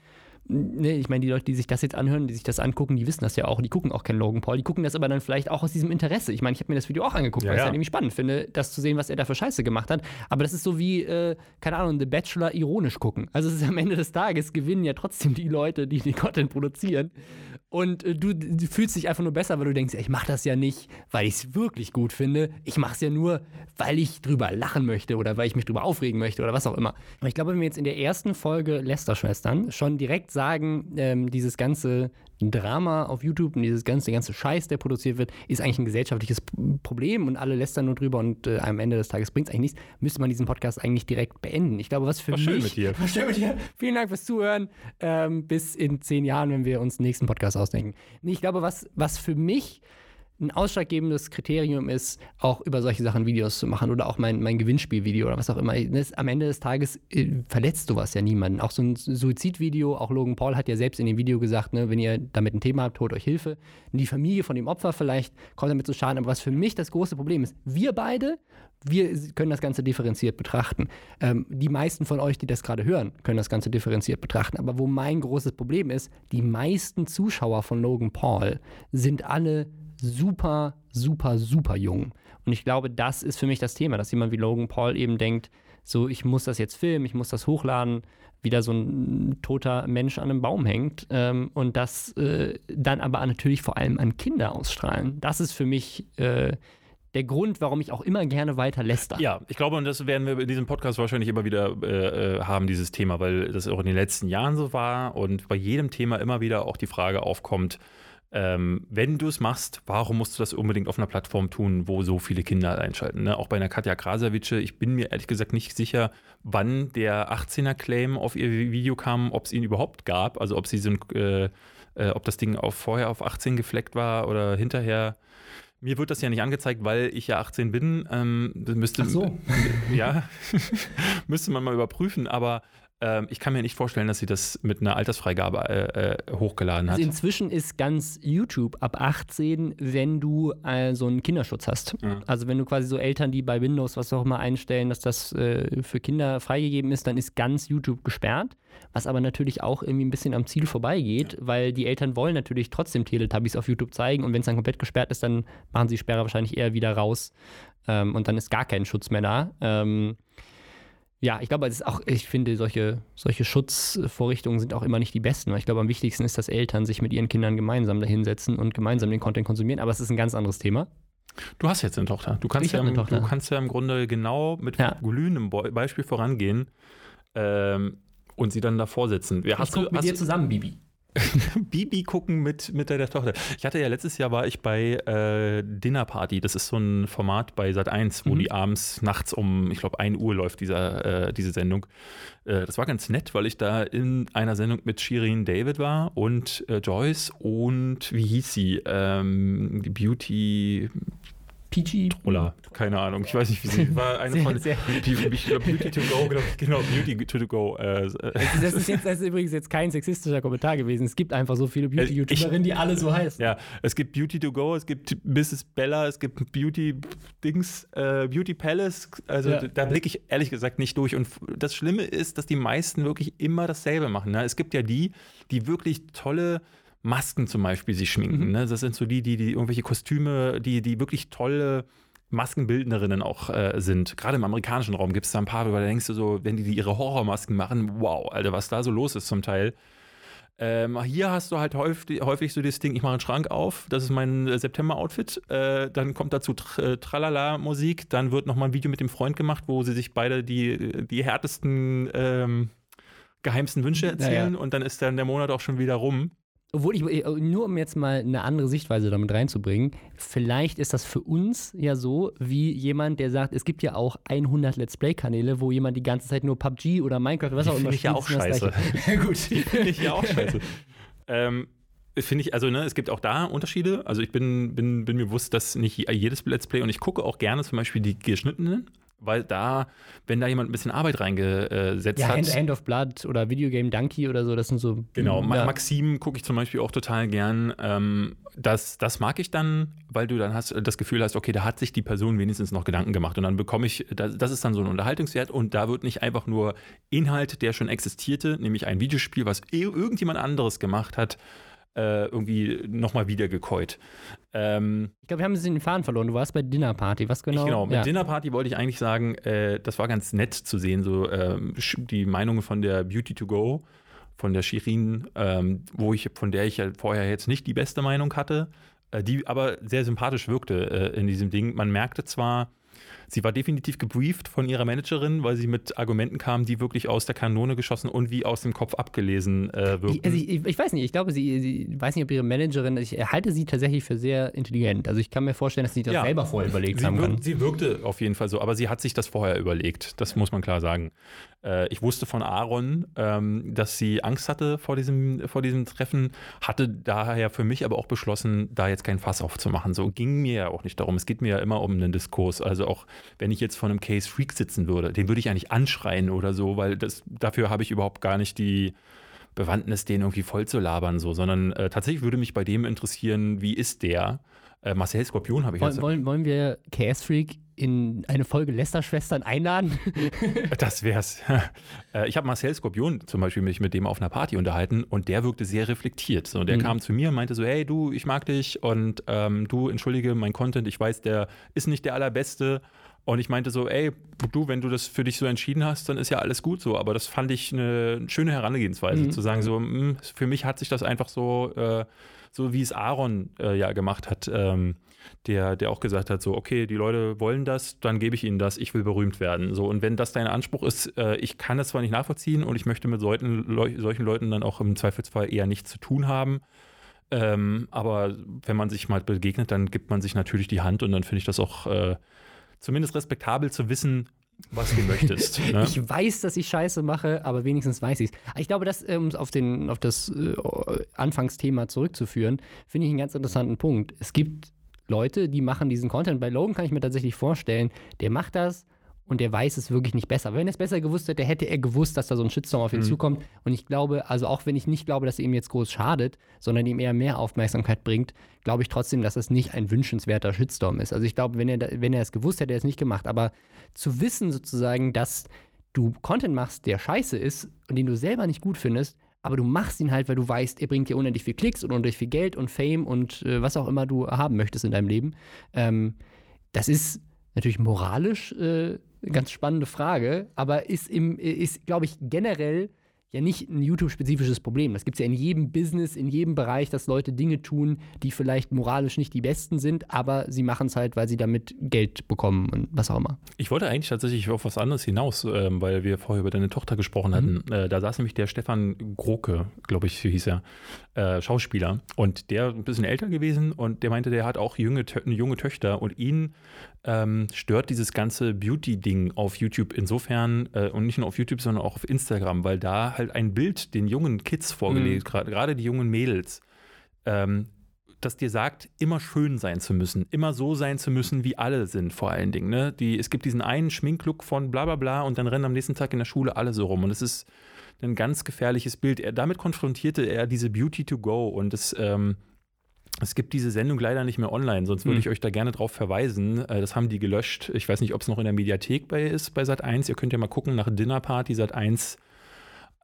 ne, ich meine, die Leute, die sich das jetzt anhören, die sich das angucken, die wissen das ja auch. Die gucken auch keinen Logan Paul. Die gucken das aber dann vielleicht auch aus diesem Interesse. Ich meine, ich habe mir das Video auch angeguckt, ja, weil ich es halt irgendwie spannend finde, das zu sehen, was er da für Scheiße gemacht hat. Aber das ist so wie, äh, keine Ahnung, The Bachelor ironisch gucken. Also es ist am Ende des Tages gewinnen ja trotzdem die Leute, die den Content produzieren. Und äh, du, du, fühlst dich einfach nur besser, weil du denkst, ich mache das ja nicht, weil ich es wirklich gut finde. Ich mache es ja nur, weil ich drüber lachen möchte oder weil ich mich drüber aufregen möchte oder was auch immer. Und ich glaube, wenn wir jetzt in der ersten Folge Lester-Schwestern schon direkt sagen, ähm, dieses ganze Drama auf YouTube und dieses ganze, ganze Scheiß, der produziert wird, ist eigentlich ein gesellschaftliches Problem und alle lästern nur drüber und äh, am Ende des Tages bringt es eigentlich nichts, müsste man diesen Podcast eigentlich direkt beenden. Ich glaube, was für
war
mich...
Schön mit dir.
War schön mit dir. Vielen Dank fürs Zuhören. Ähm, bis in zehn Jahren, wenn wir uns den nächsten Podcast ausdenken. Ich glaube, was, was für mich ein ausschlaggebendes Kriterium ist, auch über solche Sachen Videos zu machen oder auch mein, mein Gewinnspielvideo oder was auch immer. Am Ende des Tages äh, verletzt sowas ja niemanden. Auch so ein Suizidvideo, auch Logan Paul hat ja selbst in dem Video gesagt, ne, wenn ihr damit ein Thema habt, holt euch Hilfe. Die Familie von dem Opfer vielleicht kommt damit zu Schaden. Aber was für mich das große Problem ist, wir beide, wir können das Ganze differenziert betrachten. Ähm, die meisten von euch, die das gerade hören, können das Ganze differenziert betrachten. Aber wo mein großes Problem ist, die meisten Zuschauer von Logan Paul sind alle super, super, super jung. Und ich glaube, das ist für mich das Thema, dass jemand wie Logan Paul eben denkt, so, ich muss das jetzt filmen, ich muss das hochladen, wieder so ein toter Mensch an einem Baum hängt ähm, und das äh, dann aber natürlich vor allem an Kinder ausstrahlen. Das ist für mich äh, der Grund, warum ich auch immer gerne weiter läster.
Ja, ich glaube, und das werden wir in diesem Podcast wahrscheinlich immer wieder äh, äh haben, dieses Thema, weil das auch in den letzten Jahren so war und bei jedem Thema immer wieder auch die Frage aufkommt, ähm, wenn du es machst, warum musst du das unbedingt auf einer Plattform tun, wo so viele Kinder einschalten? Ne? Auch bei einer Katja Krasavice, ich bin mir ehrlich gesagt nicht sicher, wann der 18er-Claim auf ihr Video kam, ob es ihn überhaupt gab, also ob sie so ein, äh, äh, ob das Ding auch vorher auf 18 gefleckt war oder hinterher. Mir wird das ja nicht angezeigt, weil ich ja 18 bin. Ähm, müsste,
Ach so.
ja, müsste man mal überprüfen. Aber ähm, ich kann mir nicht vorstellen, dass sie das mit einer Altersfreigabe äh, äh, hochgeladen hat.
Also inzwischen ist ganz YouTube ab 18, wenn du äh, so einen Kinderschutz hast. Ja. Also wenn du quasi so Eltern, die bei Windows was auch immer einstellen, dass das äh, für Kinder freigegeben ist, dann ist ganz YouTube gesperrt. Was aber natürlich auch irgendwie ein bisschen am Ziel vorbeigeht, ja. weil die Eltern wollen natürlich trotzdem Teletubbies auf YouTube zeigen und wenn es dann komplett gesperrt ist, dann machen sie die Sperre wahrscheinlich eher wieder raus ähm, und dann ist gar kein Schutz mehr da. Ähm, ja, ich glaube, es ist auch, ich finde, solche, solche Schutzvorrichtungen sind auch immer nicht die besten, weil ich glaube, am wichtigsten ist, dass Eltern sich mit ihren Kindern gemeinsam dahinsetzen und gemeinsam den Content konsumieren, aber es ist ein ganz anderes Thema.
Du hast jetzt eine Tochter. Du kannst, ja im, Tochter. Du kannst ja im Grunde genau mit ja. glühendem Beispiel vorangehen ähm, und sie dann davor sitzen.
Ja, ich gucke mit dir zusammen, Bibi.
Bibi gucken mit, mit der Tochter. Ich hatte ja letztes Jahr war ich bei äh, Dinner Party. Das ist so ein Format bei Sat 1, wo mhm. die abends nachts um, ich glaube, 1 Uhr läuft dieser, äh, diese Sendung. Äh, das war ganz nett, weil ich da in einer Sendung mit Shirin David war und äh, Joyce und wie hieß sie? Ähm, die Beauty.
Peachy.
Troller, keine Ahnung. Ich weiß nicht, wie sie war. Eine sehr, von sehr Beauty to go, genau, genau Beauty to go. Äh,
das, ist jetzt, das ist übrigens jetzt kein sexistischer Kommentar gewesen. Es gibt einfach so viele Beauty-YouTuberinnen, die alle so heißen.
Ja, es gibt Beauty to go, es gibt Mrs. Bella, es gibt Beauty-Dings, äh, Beauty Palace. Also ja. da blicke ich ehrlich gesagt nicht durch. Und das Schlimme ist, dass die meisten wirklich immer dasselbe machen. Ne? Es gibt ja die, die wirklich tolle Masken zum Beispiel sich schminken. Mhm. Ne? Das sind so die, die, die irgendwelche Kostüme, die, die wirklich tolle Maskenbildnerinnen auch äh, sind. Gerade im amerikanischen Raum gibt es da ein paar, weil da denkst du so, wenn die, die ihre Horrormasken machen, wow, Alter, was da so los ist zum Teil. Ähm, hier hast du halt häufig, häufig so das Ding, ich mache einen Schrank auf, das ist mein äh, September-Outfit. Äh, dann kommt dazu Tr äh, Tralala-Musik, dann wird nochmal ein Video mit dem Freund gemacht, wo sie sich beide die, die härtesten, ähm, geheimsten Wünsche erzählen naja. und dann ist dann der Monat auch schon wieder rum
obwohl ich, äh, nur um jetzt mal eine andere Sichtweise damit reinzubringen, vielleicht ist das für uns ja so, wie jemand, der sagt, es gibt ja auch 100 Let's Play-Kanäle, wo jemand die ganze Zeit nur PUBG oder Minecraft oder was auch immer
spielt. Finde ich ja auch scheiße. Gut. Finde ich ja auch scheiße. ähm, Finde ich, also ne, es gibt auch da Unterschiede. Also ich bin, bin, bin mir bewusst, dass nicht jedes Let's Play und ich gucke auch gerne zum Beispiel die geschnittenen weil da, wenn da jemand ein bisschen Arbeit reingesetzt ja, hat.
Hand, Hand of Blood oder Videogame Donkey oder so, das sind so.
Genau, ja. Maxim gucke ich zum Beispiel auch total gern. Ähm, das, das mag ich dann, weil du dann hast das Gefühl hast, okay, da hat sich die Person wenigstens noch Gedanken gemacht und dann bekomme ich, das, das ist dann so ein Unterhaltungswert und da wird nicht einfach nur Inhalt, der schon existierte, nämlich ein Videospiel, was irgendjemand anderes gemacht hat, äh, irgendwie nochmal wiedergekäut.
Ähm, ich glaube, wir haben es in den Faden verloren. Du warst bei Dinner Party. Was genau?
Ich, genau, mit ja. Dinner Party wollte ich eigentlich sagen, äh, das war ganz nett zu sehen, so äh, die Meinungen von der Beauty to Go, von der Shirin, ähm, wo ich, von der ich ja vorher jetzt nicht die beste Meinung hatte, äh, die aber sehr sympathisch wirkte äh, in diesem Ding. Man merkte zwar, Sie war definitiv gebrieft von ihrer Managerin, weil sie mit Argumenten kam, die wirklich aus der Kanone geschossen und wie aus dem Kopf abgelesen äh, wirkten.
Ich, also ich, ich, weiß nicht, ich glaube, sie, sie weiß nicht, ob ihre Managerin, ich halte sie tatsächlich für sehr intelligent. Also ich kann mir vorstellen, dass sie das ja, selber vorher überlegt
sie
haben
kann. Sie wirkte auf jeden Fall so, aber sie hat sich das vorher überlegt. Das muss man klar sagen. Äh, ich wusste von Aaron, ähm, dass sie Angst hatte vor diesem, vor diesem Treffen, hatte daher für mich aber auch beschlossen, da jetzt kein Fass aufzumachen. So ging mir ja auch nicht darum. Es geht mir ja immer um einen Diskurs. Also auch wenn ich jetzt vor einem Case Freak sitzen würde, den würde ich eigentlich anschreien oder so, weil das, dafür habe ich überhaupt gar nicht die Bewandtnis, den irgendwie voll zu labern, so, sondern äh, tatsächlich würde mich bei dem interessieren, wie ist der? Äh, Marcel Skorpion habe ich
wollen, jetzt. Wollen, wollen wir Chaos Freak in eine Folge Lester-Schwestern einladen?
das wär's. Äh, ich habe Marcel Skorpion zum Beispiel mich mit dem auf einer Party unterhalten und der wirkte sehr reflektiert. So, der mhm. kam zu mir und meinte so, hey du, ich mag dich und ähm, du, entschuldige mein Content, ich weiß, der ist nicht der allerbeste und ich meinte so, ey, du, wenn du das für dich so entschieden hast, dann ist ja alles gut so. Aber das fand ich eine schöne Herangehensweise, mhm. zu sagen, so, mh, hm, für mich hat sich das einfach so, äh, so wie es Aaron äh, ja gemacht hat, ähm, der, der auch gesagt hat, so, okay, die Leute wollen das, dann gebe ich ihnen das, ich will berühmt werden. So, und wenn das dein Anspruch ist, äh, ich kann das zwar nicht nachvollziehen und ich möchte mit solchen, solchen Leuten dann auch im Zweifelsfall eher nichts zu tun haben. Ähm, aber wenn man sich mal begegnet, dann gibt man sich natürlich die Hand und dann finde ich das auch äh, zumindest respektabel zu wissen, was du möchtest.
Ne? Ich weiß, dass ich Scheiße mache, aber wenigstens weiß ich es. Ich glaube, das, um es auf, auf das äh, Anfangsthema zurückzuführen, finde ich einen ganz interessanten Punkt. Es gibt Leute, die machen diesen Content. Bei Logan kann ich mir tatsächlich vorstellen, der macht das, und der weiß es wirklich nicht besser. Wenn er es besser gewusst hätte, hätte er gewusst, dass da so ein Shitstorm auf ihn mhm. zukommt. Und ich glaube, also auch wenn ich nicht glaube, dass er ihm jetzt groß schadet, sondern ihm eher mehr Aufmerksamkeit bringt, glaube ich trotzdem, dass es nicht ein wünschenswerter Shitstorm ist. Also ich glaube, wenn er, wenn er es gewusst hätte, hätte er es nicht gemacht. Aber zu wissen sozusagen, dass du Content machst, der scheiße ist und den du selber nicht gut findest, aber du machst ihn halt, weil du weißt, er bringt dir unendlich viel Klicks und unendlich viel Geld und Fame und äh, was auch immer du haben möchtest in deinem Leben. Ähm, das ist natürlich moralisch äh, eine ganz spannende Frage, aber ist, ist glaube ich, generell ja nicht ein YouTube-spezifisches Problem. Das gibt es ja in jedem Business, in jedem Bereich, dass Leute Dinge tun, die vielleicht moralisch nicht die besten sind, aber sie machen es halt, weil sie damit Geld bekommen und was auch immer.
Ich wollte eigentlich tatsächlich auf was anderes hinaus, ähm, weil wir vorher über deine Tochter gesprochen hatten. Mhm. Äh, da saß nämlich der Stefan Groke, glaube ich, hieß er, äh, Schauspieler. Und der ein bisschen älter gewesen und der meinte, der hat auch junge, junge Töchter und ihn ähm, stört dieses ganze Beauty-Ding auf YouTube insofern äh, und nicht nur auf YouTube, sondern auch auf Instagram, weil da halt ein Bild den jungen Kids vorgelegt, mhm. gerade die jungen Mädels, ähm, das dir sagt, immer schön sein zu müssen, immer so sein zu müssen, wie alle sind, vor allen Dingen. Ne? Die, es gibt diesen einen Schminklook von bla bla bla und dann rennen am nächsten Tag in der Schule alle so rum. Und es ist ein ganz gefährliches Bild. Er, damit konfrontierte er diese Beauty to go und es ähm, es gibt diese Sendung leider nicht mehr online, sonst würde hm. ich euch da gerne drauf verweisen. Äh, das haben die gelöscht. Ich weiß nicht, ob es noch in der Mediathek bei ist bei Sat1. Ihr könnt ja mal gucken nach Dinner Party Sat1.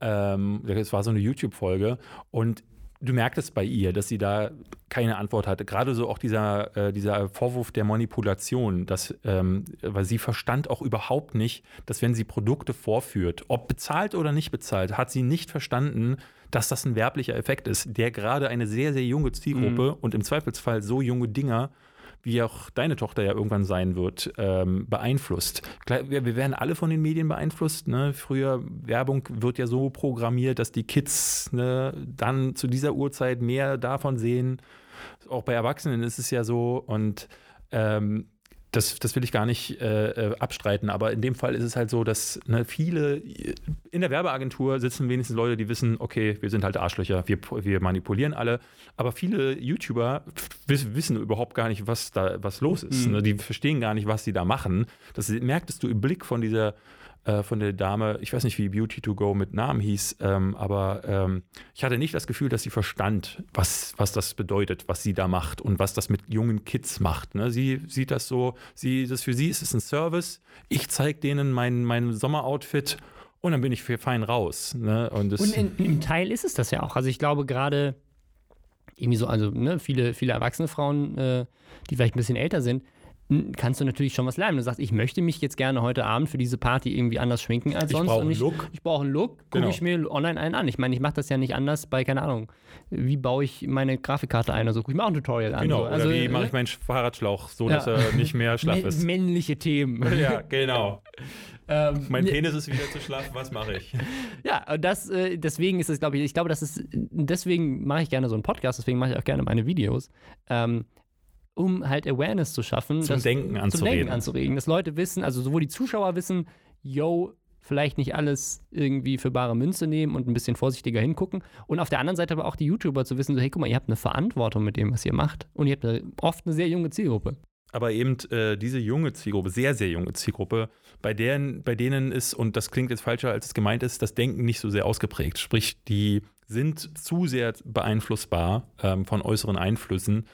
Ähm, das war so eine YouTube-Folge. Und du merktest bei ihr, dass sie da keine Antwort hatte. Gerade so auch dieser, äh, dieser Vorwurf der Manipulation, dass, ähm, weil sie verstand auch überhaupt nicht, dass wenn sie Produkte vorführt, ob bezahlt oder nicht bezahlt, hat sie nicht verstanden, dass das ein werblicher Effekt ist, der gerade eine sehr, sehr junge Zielgruppe mhm. und im Zweifelsfall so junge Dinger wie auch deine Tochter ja irgendwann sein wird, ähm, beeinflusst. Wir, wir, werden alle von den Medien beeinflusst. Ne? Früher, Werbung wird ja so programmiert, dass die Kids ne, dann zu dieser Uhrzeit mehr davon sehen. Auch bei Erwachsenen ist es ja so. Und ähm, das, das will ich gar nicht äh, äh, abstreiten, aber in dem Fall ist es halt so, dass ne, viele in der Werbeagentur sitzen wenigstens Leute, die wissen, okay, wir sind halt Arschlöcher, wir, wir manipulieren alle, aber viele YouTuber wissen überhaupt gar nicht, was da was los ist. Mhm. Ne? Die verstehen gar nicht, was sie da machen. Das merktest du im Blick von dieser äh, von der Dame, ich weiß nicht, wie Beauty to Go mit Namen hieß, ähm, aber ähm, ich hatte nicht das Gefühl, dass sie verstand, was, was das bedeutet, was sie da macht und was das mit jungen Kids macht. Ne? Sie sieht das so, sie, das für sie ist es ein Service. Ich zeige denen mein, mein Sommeroutfit und dann bin ich fein raus. Ne?
Und, und in, im Teil ist es das ja auch. Also ich glaube gerade irgendwie so, also ne, viele, viele erwachsene Frauen, äh, die vielleicht ein bisschen älter sind, kannst du natürlich schon was lernen. Du sagst, ich möchte mich jetzt gerne heute Abend für diese Party irgendwie anders schminken als sonst.
Ich brauche einen
Look. Ich brauche einen Look, gucke genau. ich mir online einen an. Ich meine, ich mache das ja nicht anders bei, keine Ahnung, wie baue ich meine Grafikkarte ein oder so. Ich mache ein Tutorial an.
Genau,
so. also,
oder wie mache ich meinen Fahrradschlauch so, dass ja. er nicht mehr schlaff ist.
Männliche Themen.
Ja, genau. Ähm, mein Penis ist wieder zu schlaff, was mache ich?
Ja, das, äh, deswegen ist es, glaube ich, ich glaube, das ist, deswegen mache ich gerne so einen Podcast, deswegen mache ich auch gerne meine Videos. Ähm, um halt Awareness zu schaffen.
Zum
dass,
Denken anzuregen. Zum Denken
anzuregen. Dass Leute wissen, also sowohl die Zuschauer wissen, yo, vielleicht nicht alles irgendwie für bare Münze nehmen und ein bisschen vorsichtiger hingucken. Und auf der anderen Seite aber auch die YouTuber zu wissen, so, hey, guck mal, ihr habt eine Verantwortung mit dem, was ihr macht. Und ihr habt oft eine sehr junge Zielgruppe.
Aber eben äh, diese junge Zielgruppe, sehr, sehr junge Zielgruppe, bei denen, bei denen ist, und das klingt jetzt falscher, als es gemeint ist, das Denken nicht so sehr ausgeprägt. Sprich, die sind zu sehr beeinflussbar ähm, von äußeren Einflüssen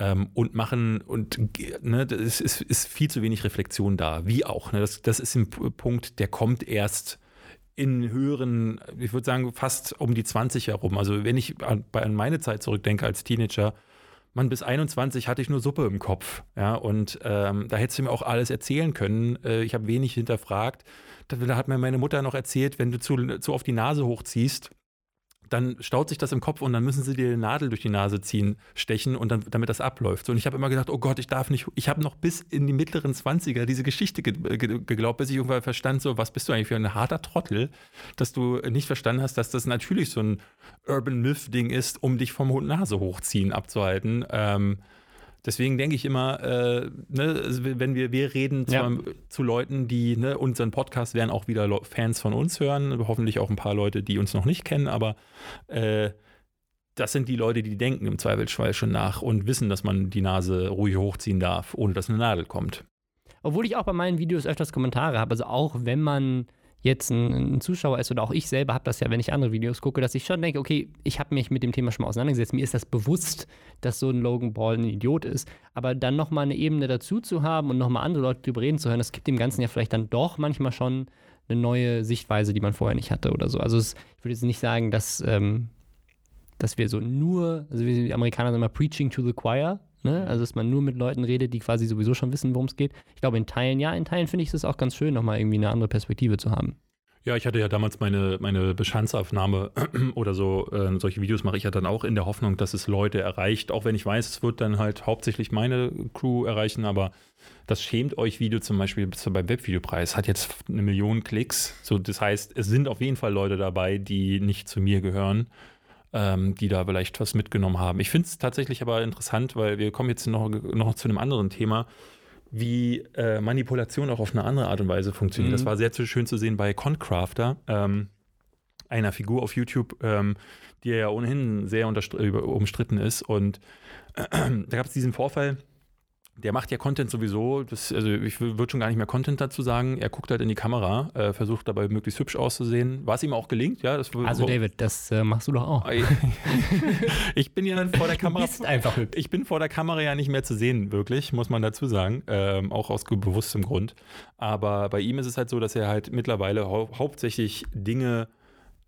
ähm, und machen und ne, es ist, ist, viel zu wenig Reflexion da, wie auch. Ne, das, das ist ein Punkt, der kommt erst in höheren, ich würde sagen, fast um die 20 herum. Also wenn ich an, an meine Zeit zurückdenke als Teenager, man, bis 21 hatte ich nur Suppe im Kopf. Ja, und ähm, da hättest du mir auch alles erzählen können. Äh, ich habe wenig hinterfragt. Da, da, hat mir meine Mutter noch erzählt, wenn du zu, zu oft die Nase hochziehst, dann staut sich das im Kopf und dann müssen sie dir eine Nadel durch die Nase ziehen, stechen und dann, damit das abläuft. Und ich habe immer gedacht, oh Gott, ich darf nicht, ich habe noch bis in die mittleren 20er diese Geschichte ge ge geglaubt, bis ich irgendwann verstand, so, was bist du eigentlich für ein harter Trottel, dass du nicht verstanden hast, dass das natürlich so ein Urban Myth-Ding ist, um dich vom Nase hochziehen abzuhalten. Ähm, Deswegen denke ich immer, äh, ne, also wenn wir, wir reden zu, ja. zu Leuten, die ne, unseren Podcast werden auch wieder Fans von uns hören, hoffentlich auch ein paar Leute, die uns noch nicht kennen, aber äh, das sind die Leute, die denken im Zweifelsfall schon nach und wissen, dass man die Nase ruhig hochziehen darf, ohne dass eine Nadel kommt.
obwohl ich auch bei meinen Videos öfters Kommentare habe, also auch wenn man jetzt ein, ein, Zuschauer ist oder auch ich selber habe das ja, wenn ich andere Videos gucke, dass ich schon denke, okay, ich habe mich mit dem Thema schon mal auseinandergesetzt. Mir ist das bewusst, dass so ein Logan Paul ein Idiot ist. Aber dann nochmal eine Ebene dazu zu haben und nochmal andere Leute drüber reden zu hören, das gibt dem Ganzen ja vielleicht dann doch manchmal schon eine neue Sichtweise, die man vorher nicht hatte oder so. Also es, ich würde jetzt nicht sagen, dass, ähm, dass wir so nur, also die Amerikaner sagen immer, preaching to the choir, Ne? Also, dass man nur mit Leuten redet, die quasi sowieso schon wissen, worum es geht. Ich glaube, in Teilen, ja, in Teilen finde ich es auch ganz schön, nochmal irgendwie eine andere Perspektive zu haben.
Ja, ich hatte ja damals meine, meine Bestandsaufnahme oder so, äh, solche Videos mache ich ja dann auch in der Hoffnung, dass es Leute erreicht, auch wenn ich weiß, es wird dann halt hauptsächlich meine Crew erreichen, aber das Schämt euch Video zum Beispiel beim Webvideopreis hat jetzt eine Million Klicks. So, das heißt, es sind auf jeden Fall Leute dabei, die nicht zu mir gehören ähm, die da vielleicht was mitgenommen haben. Ich finde es tatsächlich aber interessant, weil wir kommen jetzt noch, noch zu einem anderen Thema, wie äh, Manipulation auch auf eine andere Art und Weise funktioniert. Mhm. Das war sehr schön zu sehen bei Concrafter, ähm, einer Figur auf YouTube, ähm, die ja ohnehin sehr umstritten ist. Und äh, da gab es diesen Vorfall, der macht ja Content sowieso. Das, also ich würde schon gar nicht mehr Content dazu sagen. Er guckt halt in die Kamera, äh, versucht dabei möglichst hübsch auszusehen, was ihm auch gelingt. Ja,
das, also David, das äh, machst du doch auch.
ich bin ja vor der Kamera.
Du bist einfach hübsch.
Ich bin vor der Kamera ja nicht mehr zu sehen, wirklich, muss man dazu sagen. Ähm, auch aus bewusstem Grund. Aber bei ihm ist es halt so, dass er halt mittlerweile hau hauptsächlich Dinge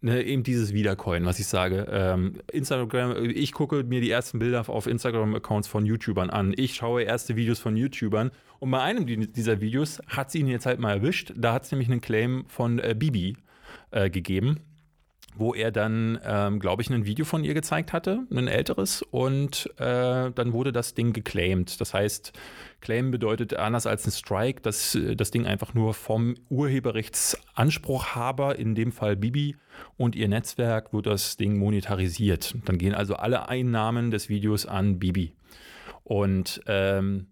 ne, eben dieses Wiedercoin, was ich sage. Ähm, Instagram, ich gucke mir die ersten Bilder auf Instagram-Accounts von YouTubern an. Ich schaue erste Videos von YouTubern. Und bei einem dieser Videos hat sie ihn jetzt halt mal erwischt. Da hat es nämlich einen Claim von äh, Bibi äh, gegeben wo er dann, ähm, glaube ich, ein Video von ihr gezeigt hatte, ein älteres, und äh, dann wurde das Ding geclaimed. Das heißt, Claim bedeutet anders als ein Strike, dass äh, das Ding einfach nur vom Urheberrechtsanspruchhaber, in dem Fall Bibi und ihr Netzwerk, wird das Ding monetarisiert. Dann gehen also alle Einnahmen des Videos an Bibi. Und ähm,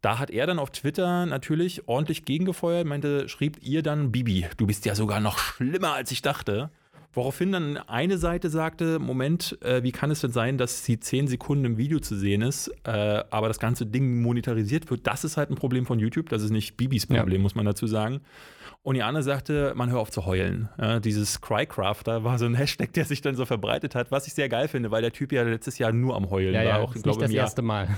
da hat er dann auf Twitter natürlich ordentlich gegengefeuert, meinte, schrieb ihr dann, Bibi, du bist ja sogar noch schlimmer, als ich dachte. Woraufhin dann eine Seite sagte, Moment, äh, wie kann es denn sein, dass sie zehn Sekunden im Video zu sehen ist, äh, aber das ganze Ding monetarisiert wird? Das ist halt ein Problem von YouTube, das ist nicht Bibis Problem, ja. muss man dazu sagen. Und die andere sagte, man hör auf zu heulen. Ja, dieses Crycrafter war so ein Hashtag, der sich dann so verbreitet hat, was ich sehr geil finde, weil der Typ ja letztes Jahr nur am Heulen
ja,
war.
Ja, auch, ist nicht das erste Mal.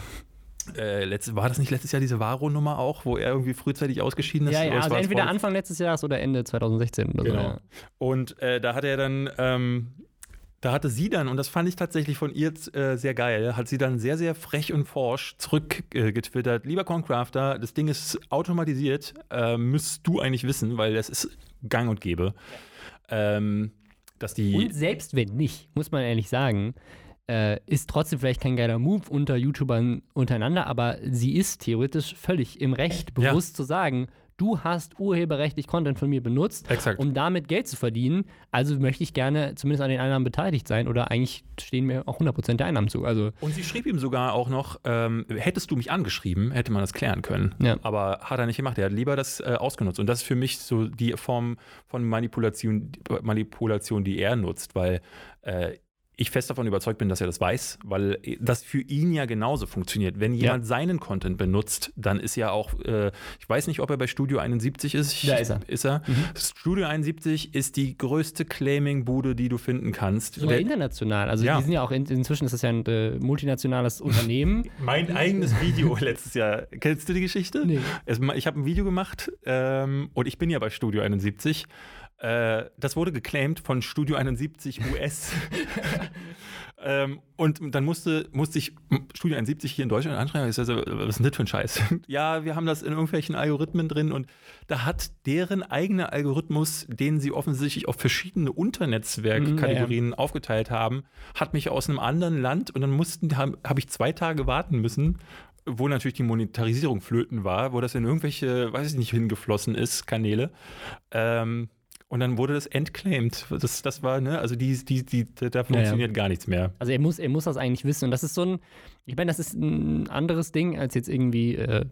Äh, letzte, war das nicht letztes Jahr diese Varo-Nummer auch, wo er irgendwie frühzeitig ausgeschieden ist?
Ja, ja also entweder Anfang letztes Jahres oder Ende 2016 oder
genau.
so. Ja.
Und äh, da hat er dann, ähm, da hatte sie dann, und das fand ich tatsächlich von ihr äh, sehr geil, hat sie dann sehr, sehr frech und forsch zurückgetwittert. Lieber Concrafter, das Ding ist automatisiert, äh, müsst du eigentlich wissen, weil das ist gang und gäbe. Ähm, dass die
und selbst wenn nicht, muss man ehrlich sagen, äh, ist trotzdem vielleicht kein geiler Move unter YouTubern untereinander, aber sie ist theoretisch völlig im Recht, bewusst ja. zu sagen, du hast urheberrechtlich Content von mir benutzt,
Exakt.
um damit Geld zu verdienen. Also möchte ich gerne zumindest an den Einnahmen beteiligt sein oder eigentlich stehen mir auch 100% der Einnahmen zu. Also
und sie schrieb ihm sogar auch noch, ähm, hättest du mich angeschrieben, hätte man das klären können. Ja. Aber hat er nicht gemacht. Er hat lieber das äh, ausgenutzt. Und das ist für mich so die Form von Manipulation, Manipulation die er nutzt, weil äh, ich fest davon überzeugt bin, dass er das weiß, weil das für ihn ja genauso funktioniert. Wenn jemand ja. seinen Content benutzt, dann ist ja auch, äh, ich weiß nicht, ob er bei Studio 71 ist.
Da ist er.
Ist er. Mhm. Studio 71 ist die größte Claiming-Bude, die du finden kannst.
Sogar international. Also ja. die sind ja auch in, inzwischen ist das ja ein äh, multinationales Unternehmen.
mein eigenes Video letztes Jahr. Kennst du die Geschichte?
Nee.
ich habe ein Video gemacht ähm, und ich bin ja bei Studio 71 äh, das wurde geclaimed von Studio 71 US. ähm, und dann musste, musste ich Studio 71 hier in Deutschland anschreiben. Ich sage, was ist denn das für ein Scheiß? ja, wir haben das in irgendwelchen Algorithmen drin und da hat deren eigener Algorithmus, den sie offensichtlich auf verschiedene Unternetzwerkkategorien mhm, ja, aufgeteilt haben, hat mich aus einem anderen Land und dann mussten, habe hab ich zwei Tage warten müssen, wo natürlich die Monetarisierung flöten war, wo das in irgendwelche, weiß ich nicht, hingeflossen ist, Kanäle. Ähm, und dann wurde das entclaimed. Das, das war, ne, also die, die, die, da funktioniert ja, ja. gar nichts mehr.
Also er muss, er muss das eigentlich wissen. Und das ist so ein, ich meine, das ist ein anderes Ding, als jetzt irgendwie äh,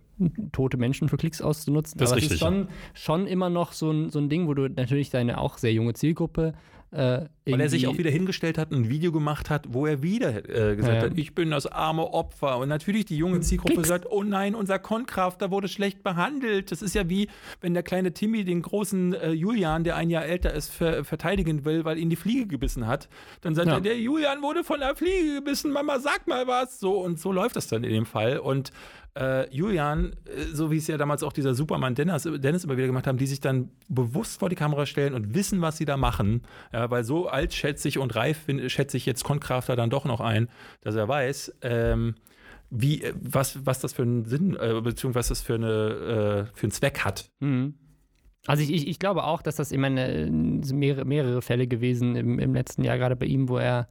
tote Menschen für Klicks auszunutzen.
Das
Aber
es
ist schon, schon immer noch so ein, so ein Ding, wo du natürlich deine auch sehr junge Zielgruppe Äh,
Weil er sich auch wieder hingestellt hat und ein Video gemacht hat, wo er wieder äh, gesagt
Ja.
hat, ich bin das arme Opfer. Und natürlich die junge Zielgruppe
Klicks.
sagt, oh nein, unser Konkrafter wurde schlecht behandelt. Das ist ja wie, wenn der kleine Timmy den großen äh, Julian, der ein Jahr älter ist, ver verteidigen will, weil ihn die Fliege gebissen hat. Dann sagt
Ja.
er, der Julian wurde von der Fliege gebissen, Mama, sag mal was. So und so läuft das dann in dem Fall. Und äh, Julian, äh, so wie es ja damals auch dieser Superman Dennis, Dennis immer wieder gemacht haben, die sich dann bewusst vor die Kamera stellen und wissen, was sie da machen. Ja, weil so altschätzig und reif schätze ich jetzt Konkrafter dann doch noch ein, dass er weiß, ähm, wie, äh, was, was das für einen Sinn, äh, beziehungsweise was das für, eine, äh, für einen Zweck hat.
Mhm. Also ich, ich, ich glaube auch, dass das, ich meine, äh, mehrere, mehrere Fälle gewesen im, im letzten Jahr, gerade bei ihm, wo er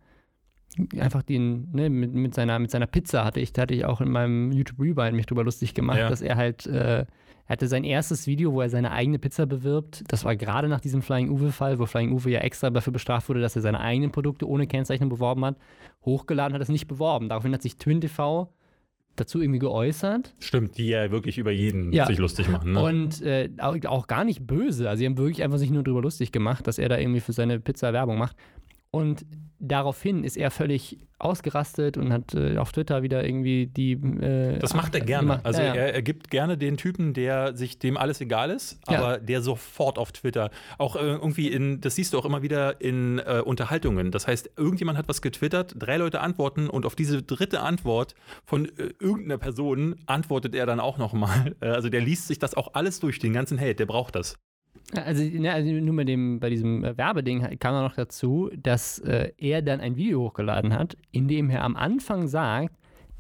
einfach den, ne, mit, mit, seiner, mit seiner Pizza hatte ich, da hatte ich auch in meinem YouTube Rewind mich drüber lustig gemacht,
Ja.
dass er halt, äh, er hatte sein erstes Video, wo er seine eigene Pizza bewirbt. Das war gerade nach diesem Flying Uwe-Fall, wo Flying Uwe ja extra dafür bestraft wurde, dass er seine eigenen Produkte ohne Kennzeichnung beworben hat. Hochgeladen hat es nicht beworben. Daraufhin hat sich Twin TV dazu irgendwie geäußert.
Stimmt, die ja wirklich über jeden
Ja.
sich lustig machen. Ne?
Und äh, auch, auch gar nicht böse. Also, sie haben wirklich einfach sich nur drüber lustig gemacht, dass er da irgendwie für seine Pizza Werbung macht. Und daraufhin ist er völlig ausgerastet und hat äh, auf Twitter wieder irgendwie die. Äh,
Das macht er gerne.
gemacht.
Also
ja, ja.
Er, er gibt gerne den Typen, der sich dem alles egal ist,
Ja.
aber der sofort auf Twitter auch äh, irgendwie in, das siehst du auch immer wieder in äh, Unterhaltungen. Das heißt, irgendjemand hat was getwittert, drei Leute antworten und auf diese dritte Antwort von äh, irgendeiner Person antwortet er dann auch nochmal. Äh, also der liest sich das auch alles durch, den ganzen Hate, der braucht das.
Also, ne, also nur bei, dem, bei diesem äh, Werbeding kam dann noch dazu, dass äh, er dann ein Video hochgeladen hat, in dem er am Anfang sagt,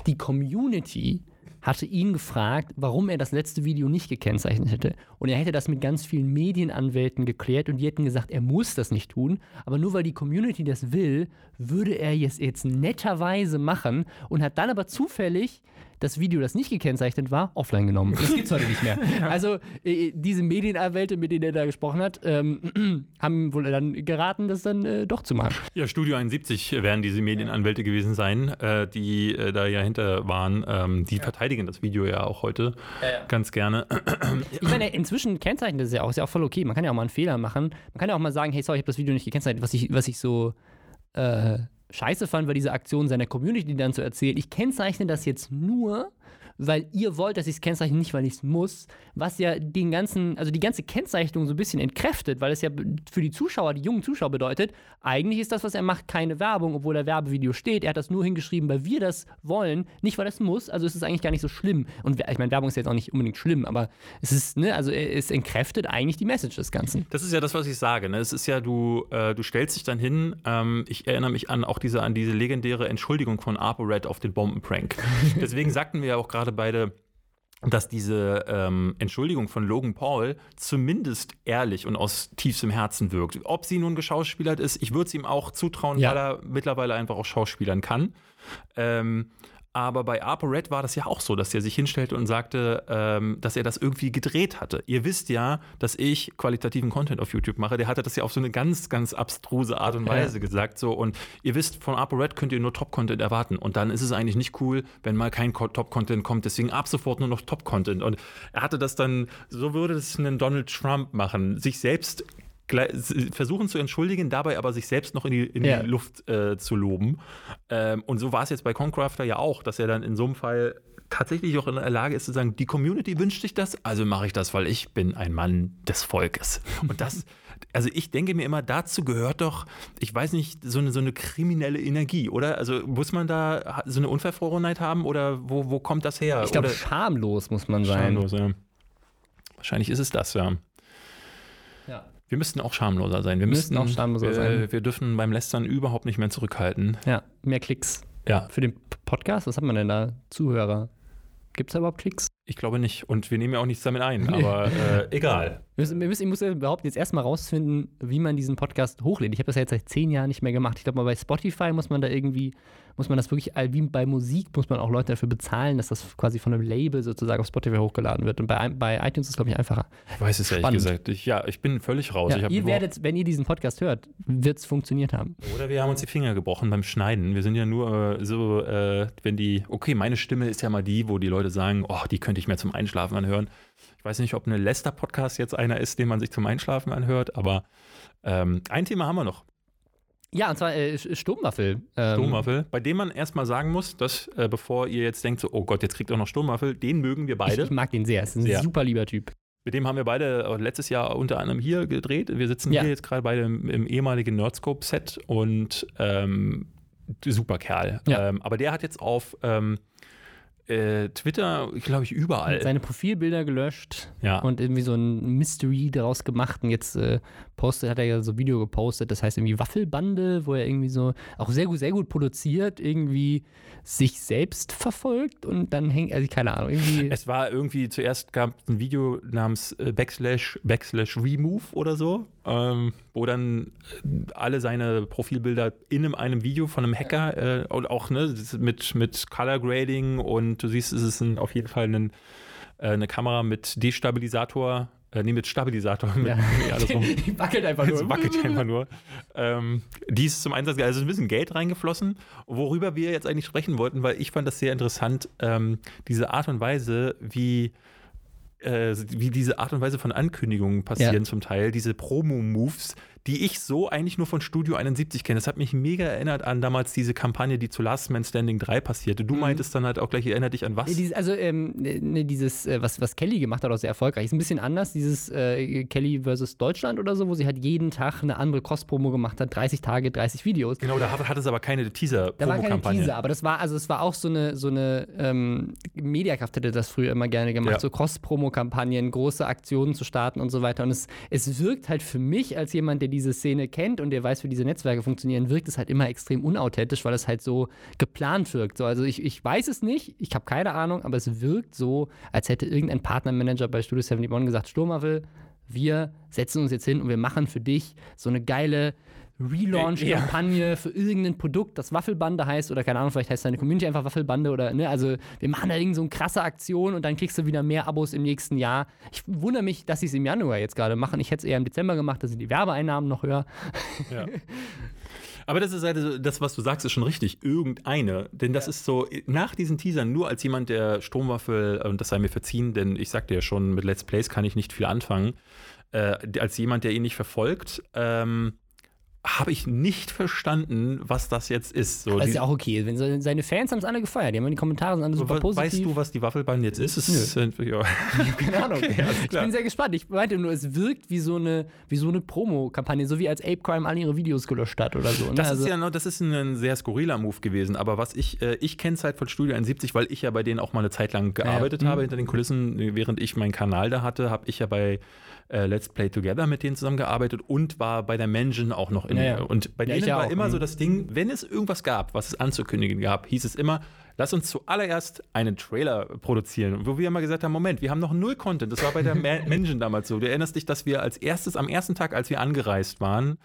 die Community hatte ihn gefragt, warum er das letzte Video nicht gekennzeichnet hätte. Und er hätte das mit ganz vielen Medienanwälten geklärt und die hätten gesagt, er muss das nicht tun. Aber nur weil die Community das will, würde er es jetzt netterweise machen und hat dann aber zufällig das Video, das nicht gekennzeichnet war, offline genommen. Das gibt's heute nicht mehr. Also äh, diese Medienanwälte, mit denen er da gesprochen hat, ähm, haben wohl dann geraten, das dann äh, doch zu machen.
Ja, Studio 71 werden diese Medienanwälte gewesen sein, äh, die äh, da ja hinter waren. Ähm, die verteidigen das Video ja auch heute ganz gerne.
Ich meine, inzwischen kennzeichnet das ja auch, ist ja auch voll okay. Man kann ja auch mal einen Fehler machen. Man kann ja auch mal sagen, hey, sorry, ich habe das Video nicht gekennzeichnet. Was ich, was ich so äh, scheiße fand, war diese Aktion seiner Community dann zu erzählen, ich kennzeichne das jetzt nur, weil ihr wollt, dass ich es kennzeichne, nicht weil ich es muss, was ja den ganzen, also die ganze Kennzeichnung so ein bisschen entkräftet, weil es ja für die Zuschauer, die jungen Zuschauer bedeutet, eigentlich ist das, was er macht, keine Werbung, obwohl der Werbevideo steht. Er hat das nur hingeschrieben, weil wir das wollen, nicht weil es muss. Also es ist eigentlich gar nicht so schlimm. Und ich meine, Werbung ist jetzt auch nicht unbedingt schlimm, aber es ist, ne, also es entkräftet eigentlich die Message des Ganzen.
Das ist ja das, was ich sage. Ne? Es ist ja, du, äh, du stellst dich dann hin. Ähm, ich erinnere mich an auch diese, an diese legendäre Entschuldigung von ApoRed auf den Bombenprank. Deswegen sagten wir ja auch gerade beide, dass diese ähm, Entschuldigung von Logan Paul zumindest ehrlich und aus tiefstem Herzen wirkt. Ob sie nun geschauspielert ist, ich würde es ihm auch zutrauen,
Ja.
weil er mittlerweile einfach auch schauspielern kann. Ähm, aber bei ApoRed war das ja auch so, dass er sich hinstellte und sagte, ähm, dass er das irgendwie gedreht hatte. Ihr wisst ja, dass ich qualitativen Content auf YouTube mache. Der hatte das ja auf so eine ganz, ganz abstruse Art und
Ja.
Weise gesagt. So. Und ihr wisst, von ApoRed könnt ihr nur Top-Content erwarten. Und dann ist es eigentlich nicht cool, wenn mal kein Co- Top-Content kommt. Deswegen ab sofort nur noch Top-Content. Und er hatte das dann, so würde es ein Donald Trump machen, sich selbst versuchen zu entschuldigen, dabei aber sich selbst noch in die, in
Ja.
die Luft äh, zu loben. Ähm, und so war es jetzt bei Concrafter ja auch, dass er dann in so einem Fall tatsächlich auch in der Lage ist zu sagen, die Community wünscht sich das, also mache ich das, weil ich bin ein Mann des Volkes. Und das, also ich denke mir immer, dazu gehört doch, ich weiß nicht, so eine, so eine kriminelle Energie, oder? Also muss man da so eine Unverfrorenheit haben oder wo, wo kommt das her?
Ich glaube, schamlos muss man sein.
Schamlos, ja. Wahrscheinlich ist es das, ja. Wir müssten auch schamloser sein. Wir
Müssten auch schamloser
wir,
sein.
Wir dürfen beim Lästern überhaupt nicht mehr zurückhalten.
ja, mehr Klicks.
Ja,
Für den Podcast, was hat man denn da? Zuhörer. Gibt es da überhaupt Klicks?
Ich glaube nicht. Und wir nehmen ja auch nichts damit ein. Aber äh, egal.
Wir müssen, wir müssen, ich muss ja überhaupt jetzt erstmal rausfinden, wie man diesen Podcast hochlädt. Ich habe das ja jetzt seit zehn Jahren nicht mehr gemacht. Ich glaube mal, bei Spotify muss man da irgendwie, muss man das wirklich, wie bei Musik, muss man auch Leute dafür bezahlen, dass das quasi von einem Label sozusagen auf Spotify hochgeladen wird. Und bei, bei iTunes ist es, glaube ich, einfacher.
Ich weiß es ehrlich
Spannend.
gesagt. Ich, ja, ich bin völlig raus. ich
Ja, ihr werdet, wenn ihr diesen Podcast hört, wird es funktioniert haben.
Oder wir haben uns die Finger gebrochen beim Schneiden. Wir sind ja nur äh, so, äh, wenn die, okay, meine Stimme ist ja mal die, wo die Leute sagen, oh, die könnte ich mir zum Einschlafen anhören. Ich weiß nicht, ob eine Lester-Podcast jetzt einer ist, den man sich zum Einschlafen anhört, aber ähm, ein Thema haben wir noch.
Ja, und zwar äh, Sturmwaffel.
Ähm, Sturmwaffel, bei dem man erstmal sagen muss, dass, äh, bevor ihr jetzt denkt, so, oh Gott, jetzt kriegt er noch Sturmwaffel, den mögen wir beide.
Ich, ich mag den sehr, ist ein sehr. super lieber Typ.
Mit dem haben wir beide letztes Jahr unter anderem hier gedreht. Wir sitzen ja. hier jetzt gerade beide im, im ehemaligen Nerdscope-Set und ähm, super Kerl. Ja. Ähm, aber der hat jetzt auf ähm, äh, Twitter, glaube ich, überall.
Seine Profilbilder gelöscht
ja.
und irgendwie so ein Mystery daraus gemacht. Und jetzt äh, postet, hat er ja so ein Video gepostet, das heißt irgendwie Waffelbande, wo er irgendwie so auch sehr gut, sehr gut produziert, irgendwie sich selbst verfolgt und dann hängt, also keine Ahnung, irgendwie.
Es war irgendwie, zuerst gab es ein Video namens äh, Backslash, Backslash Remove oder so, ähm, wo dann äh, alle seine Profilbilder in einem, Video von einem Hacker äh, und auch ne, mit, mit Color Grading und du siehst, es ist ein, auf jeden Fall ein, äh, eine Kamera mit Destabilisator äh, nee, mit Stabilisator. Mit,
ja. die wackelt einfach nur.
Die wackelt einfach nur. Ähm, die ist zum Einsatz, also ein bisschen Geld reingeflossen, worüber wir jetzt eigentlich sprechen wollten, weil ich fand das sehr interessant, ähm, diese Art und Weise, wie äh, wie diese Art und Weise von Ankündigungen passieren ja. zum Teil, diese Promo-Moves, die ich so eigentlich nur von Studio 71 kenne. Das hat mich mega erinnert an damals diese Kampagne, die zu Last Man Standing 3 passierte. Du mhm. meintest dann halt auch gleich, erinnert dich an was?
also ähm, ne, dieses, äh, was, was Kelly gemacht hat, auch sehr erfolgreich, ist ein bisschen anders, dieses äh, Kelly versus Deutschland oder so, wo sie halt jeden Tag eine andere Cross-Promo gemacht hat, 30 Tage, 30 Videos.
Genau, da hat, es aber keine Teaser-Promo-Kampagne.
Da war keine Teaser, aber das war, also es war auch so eine, so eine ähm, Mediakraft hätte das früher immer gerne gemacht, ja. so Cross-Promo-Kampagnen, große Aktionen zu starten und so weiter. Und es, es wirkt halt für mich als jemand, der diese Szene kennt, und der weiß, wie diese Netzwerke funktionieren, wirkt es halt immer extrem unauthentisch, weil es halt so geplant wirkt. So, also ich, ich weiß es nicht, ich habe keine Ahnung, aber es wirkt so, als hätte irgendein Partnermanager bei Studio 71 gesagt, Sturmaffel, wir setzen uns jetzt hin und wir machen für dich so eine geile Relaunch-Kampagne ja. für irgendein Produkt, das Waffelbande heißt, oder keine Ahnung, vielleicht heißt deine Community einfach Waffelbande oder, ne, also wir machen da irgend so eine krasse Aktion und dann kriegst du wieder mehr Abos im nächsten Jahr. Ich wundere mich, dass sie es im Januar jetzt gerade machen. Ich hätte es eher im Dezember gemacht, da sind die Werbeeinnahmen noch höher. Ja.
Aber das ist halt das, was du sagst, ist schon richtig. Irgendeine. Denn das ja. ist so, nach diesen Teasern, nur als jemand, der Stromwaffel, und das sei mir verziehen, denn ich sagte ja schon, mit Let's Plays kann ich nicht viel anfangen, äh, als jemand, der ihn nicht verfolgt, ähm, habe ich nicht verstanden, was das jetzt ist.
So, das ist ja auch okay. Wenn seine Fans haben es alle gefeiert. Die haben die Kommentare sind alle super positiv.
Weißt du, was die Waffelbahn jetzt ist?
Sind, ja. Keine Ahnung. Okay, ich bin sehr gespannt. Ich meinte nur, es wirkt wie so eine, wie so eine Promo-Kampagne, so wie als Ape Crime alle ihre Videos gelöscht hat oder so. Ne?
Das
also
ist ja das ist ein sehr skurriler Move gewesen. Aber was ich, äh, ich kenne es halt von Studio 71, weil ich ja bei denen auch mal eine Zeit lang gearbeitet ja. habe, mhm. hinter den Kulissen. Während ich meinen Kanal da hatte, habe ich ja bei äh, Let's Play Together mit denen zusammengearbeitet und war bei der Mansion auch noch in. Ja, ja. Und bei denen war auch, immer so mhm. das Ding, wenn es irgendwas gab, was es anzukündigen gab, hieß es immer, lass uns zuallererst einen Trailer produzieren. Wo wir immer gesagt haben, Moment, wir haben noch null Content. Das war bei der Mansion damals so. Du erinnerst dich, dass wir als erstes, am ersten Tag, als wir angereist waren,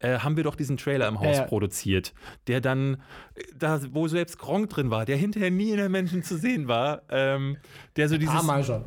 äh, haben wir doch diesen Trailer im Haus ja, ja. produziert, der dann, da wo selbst Gronk drin war, der hinterher nie in der Menschen zu sehen war, ähm, der so dieses... Ah, mal schon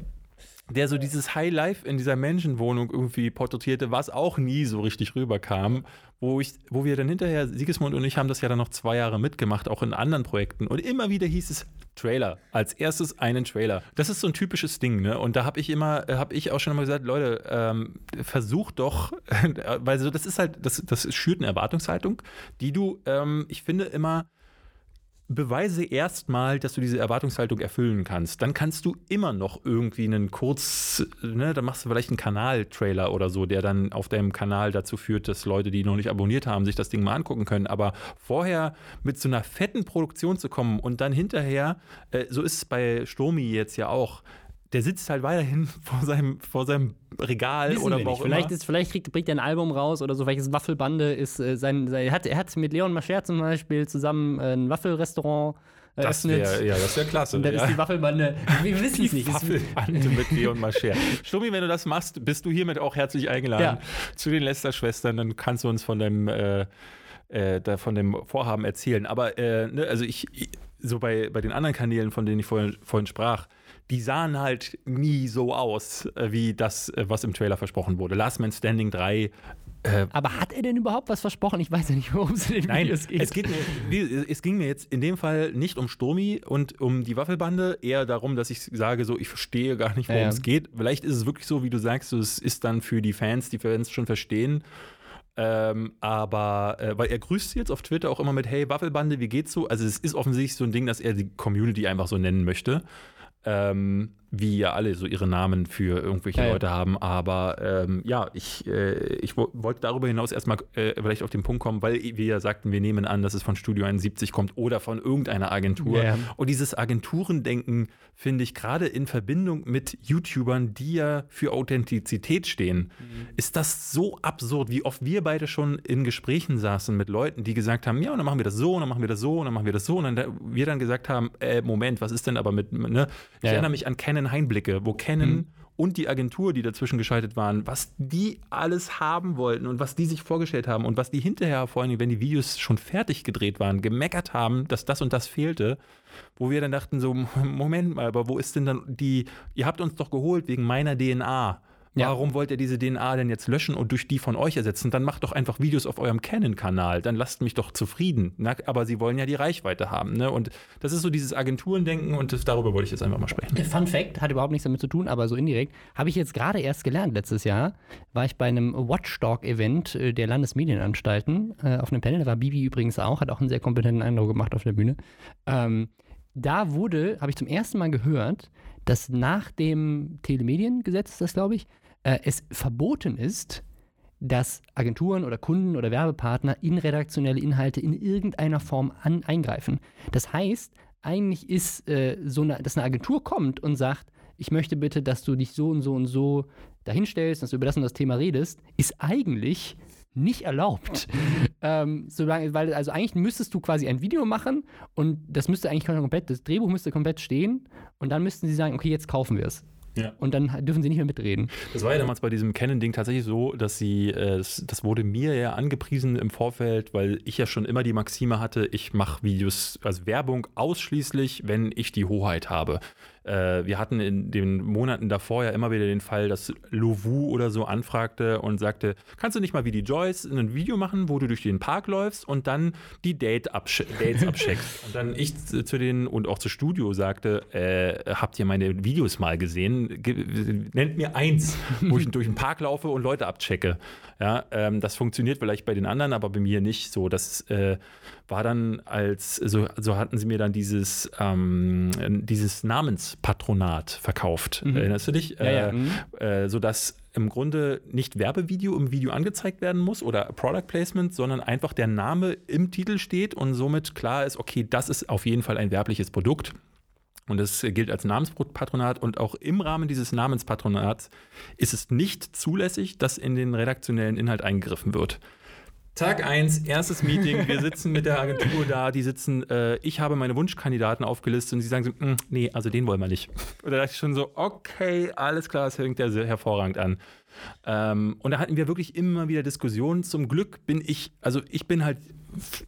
der so dieses High Life in dieser Menschenwohnung irgendwie porträtierte, was auch nie so richtig rüberkam, wo ich, wo wir dann hinterher, Siegesmund und ich haben das ja dann noch zwei Jahre mitgemacht, auch in anderen Projekten. Und immer wieder hieß es Trailer. Als erstes einen Trailer. Das ist so ein typisches Ding, ne? Und da habe ich immer, äh, habe ich auch schon mal gesagt, Leute, ähm, versucht doch, weil so, das ist halt, das, das schürt eine Erwartungshaltung, die du, ähm, ich finde, immer beweise erstmal, dass du diese Erwartungshaltung erfüllen kannst. Dann kannst du immer noch irgendwie einen Kurz, ne, dann machst du vielleicht einen Kanal-Trailer oder so, der dann auf deinem Kanal dazu führt, dass Leute, die noch nicht abonniert haben, sich das Ding mal angucken können. Aber vorher mit so einer fetten Produktion zu kommen und dann hinterher, äh, so ist es bei Sturmi jetzt ja auch, der sitzt halt weiterhin vor seinem, vor seinem Regal Wissen oder wo auch
vielleicht Ist, vielleicht kriegt, bringt er ein Album raus oder so, vielleicht ist Waffelbande, ist äh, sein, sein, er, hat, er hat mit Leon Mascher zum Beispiel zusammen äh, ein Waffelrestaurant eröffnet.
Das wär, ja, das wäre klasse.
Und dann
ja.
ist die Waffelbande, wir wissen es nicht.
Waffelbande mit Leon Mascher. Stumi, wenn du das machst, bist du hiermit auch herzlich eingeladen ja. zu den Lester-Schwestern, dann kannst du uns von deinem äh, äh, da von dem Vorhaben erzählen. Aber äh, ne, also ich, so bei, bei den anderen Kanälen, von denen ich vorhin, vorhin sprach, die sahen halt nie so aus, äh, wie das, äh, was im Trailer versprochen wurde. Last Man Standing 3.
Äh, Aber hat er denn überhaupt was versprochen? Ich weiß ja nicht, worum es in den
Nein, Videos geht. Es, geht mir, es ging mir jetzt in dem Fall nicht um Sturmi und um die Waffelbande, eher darum, dass ich sage, so, ich verstehe gar nicht, worum ja, ja. es geht. Vielleicht ist es wirklich so, wie du sagst, so, es ist dann für die Fans, die Fans schon verstehen. Ähm, aber, äh, weil er grüßt sie jetzt auf Twitter auch immer mit, hey, Waffelbande, wie geht's so? Also es ist offensichtlich so ein Ding, dass er die Community einfach so nennen möchte. Ähm, wie ja alle so ihre Namen für irgendwelche ja, Leute ja. haben. Aber ähm, ja, ich, äh, ich wollte darüber hinaus erstmal äh, vielleicht auf den Punkt kommen, weil wir ja sagten, wir nehmen an, dass es von Studio 71 kommt oder von irgendeiner Agentur. Ja. Und dieses Agenturendenken finde ich gerade in Verbindung mit YouTubern, die ja für Authentizität stehen, mhm. ist das so absurd, wie oft wir beide schon in Gesprächen saßen mit Leuten, die gesagt haben, ja, und dann machen wir das so, und dann machen wir das so, und dann machen wir das so, und dann wir dann gesagt haben, äh, Moment, was ist denn aber mit, ne? Ich erinnere mich an Canon Canon Einblicke, wo Canon mhm. und die Agentur, die dazwischen geschaltet waren, was die alles haben wollten und was die sich vorgestellt haben und was die hinterher, vor allem wenn die Videos schon fertig gedreht waren, gemeckert haben, dass das und das fehlte, wo wir dann dachten so, Moment mal, aber wo ist denn dann die, ihr habt uns doch geholt wegen meiner DNA. Ja. Warum wollt ihr diese DNA denn jetzt löschen und durch die von euch ersetzen? Dann macht doch einfach Videos auf eurem Canon-Kanal. Dann lasst mich doch zufrieden. Na, aber sie wollen ja die Reichweite haben. Ne? Und das ist so dieses Agenturendenken und das, darüber wollte ich jetzt einfach mal sprechen.
Fun Fact, hat überhaupt nichts damit zu tun, aber so indirekt. Habe ich jetzt gerade erst gelernt. Letztes Jahr war ich bei einem Watchdog-Event äh, der Landesmedienanstalten äh, auf einem Panel. Da war Bibi übrigens auch, hat auch einen sehr kompetenten Eindruck gemacht auf der Bühne. Ähm, da wurde, habe ich zum ersten Mal gehört, dass nach dem Telemediengesetz, das glaube ich, äh, es verboten ist, dass Agenturen oder Kunden oder Werbepartner in redaktionelle Inhalte in irgendeiner Form an, eingreifen. Das heißt, eigentlich ist äh, so eine, dass eine Agentur kommt und sagt, ich möchte bitte, dass du dich so und so und so dahinstellst, dass du über das und das Thema redest, ist eigentlich nicht erlaubt. ähm, solange, weil, also eigentlich müsstest du quasi ein Video machen und das müsste eigentlich komplett, das Drehbuch müsste komplett stehen und dann müssten sie sagen, okay, jetzt kaufen wir es. Ja. Und dann dürfen sie nicht mehr mitreden.
Das war ja damals bei diesem Canon-Ding tatsächlich so, dass sie, äh, das, das, wurde mir ja angepriesen im Vorfeld, weil ich ja schon immer die Maxime hatte, ich mache Videos, also Werbung ausschließlich, wenn ich die Hoheit habe. Äh, wir hatten in den Monaten davor ja immer wieder den Fall, dass Lovu oder so anfragte und sagte, kannst du nicht mal wie die Joyce ein Video machen, wo du durch den Park läufst und dann die Date absch Dates abcheckst. und dann ich zu denen und auch zu Studio sagte, äh, habt ihr meine Videos mal gesehen? nennt mir eins, wo ich durch den Park laufe und Leute abchecke. Ja, ähm, das funktioniert vielleicht bei den anderen, aber bei mir nicht so. Das äh, war dann als, so, so hatten sie mir dann dieses, ähm, dieses Namenspatronat verkauft. Mhm. Erinnerst du dich?
Ja, ja.
Äh, mhm. äh, sodass im Grunde nicht Werbevideo im Video angezeigt werden muss oder Product Placement, sondern einfach der Name im Titel steht und somit klar ist, okay, das ist auf jeden Fall ein werbliches Produkt. Und das gilt als Namenspatronat und auch im Rahmen dieses Namenspatronats ist es nicht zulässig, dass in den redaktionellen Inhalt eingegriffen wird. Tag 1, erstes Meeting. Wir sitzen mit der Agentur da. Die sitzen, äh, ich habe meine Wunschkandidaten aufgelistet und sie sagen so, mm, nee, also den wollen wir nicht. Und da dachte ich schon so, okay, alles klar, das hängt ja sehr hervorragend an. Ähm, und da hatten wir wirklich immer wieder Diskussionen. Zum Glück bin ich, also ich bin halt,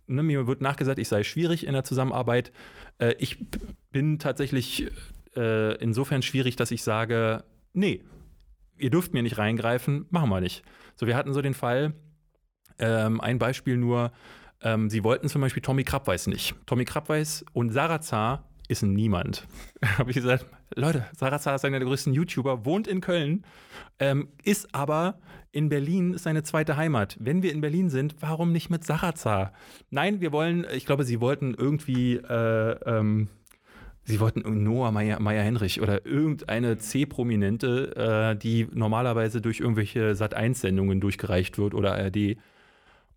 ne, mir wird nachgesagt, ich sei schwierig in der Zusammenarbeit. Äh, ich bin tatsächlich äh, insofern schwierig, dass ich sage, nee, ihr dürft mir nicht reingreifen, machen wir nicht. So, wir hatten so den Fall, ähm, ein Beispiel nur, ähm, sie wollten zum Beispiel Tommy Krabweis nicht. Tommy Krabweis und Sarazar ist niemand. Habe ich gesagt, Leute, Sarazar ist einer der größten YouTuber, wohnt in Köln, ähm, ist aber in Berlin seine zweite Heimat. Wenn wir in Berlin sind, warum nicht mit Sarazar? Nein, wir wollen, ich glaube, sie wollten irgendwie, äh, ähm, sie wollten Noah Meyer-Henrich oder irgendeine C-Prominente, äh, die normalerweise durch irgendwelche Sat1-Sendungen durchgereicht wird oder ARD.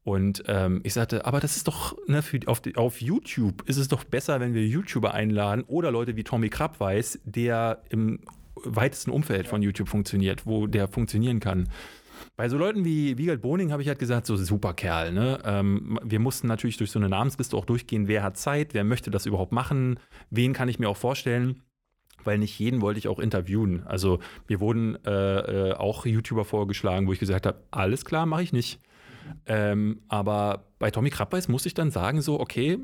Und ähm, ich sagte, aber das ist doch, ne, für, auf, auf, YouTube ist es doch besser, wenn wir YouTuber einladen oder Leute wie Tommy Krabweis, der im weitesten Umfeld von YouTube funktioniert, wo der funktionieren kann. Bei so Leuten wie Wiegald Boning habe ich halt gesagt, so super Kerl. Ne? Ähm, wir mussten natürlich durch so eine Namensliste auch durchgehen, wer hat Zeit, wer möchte das überhaupt machen, wen kann ich mir auch vorstellen weil nicht jeden wollte ich auch interviewen. Also mir wurden äh, äh, auch YouTuber vorgeschlagen, wo ich gesagt habe, alles klar, mache ich nicht. Ähm, aber bei Tommy Krabbeis muss ich dann sagen, so, okay,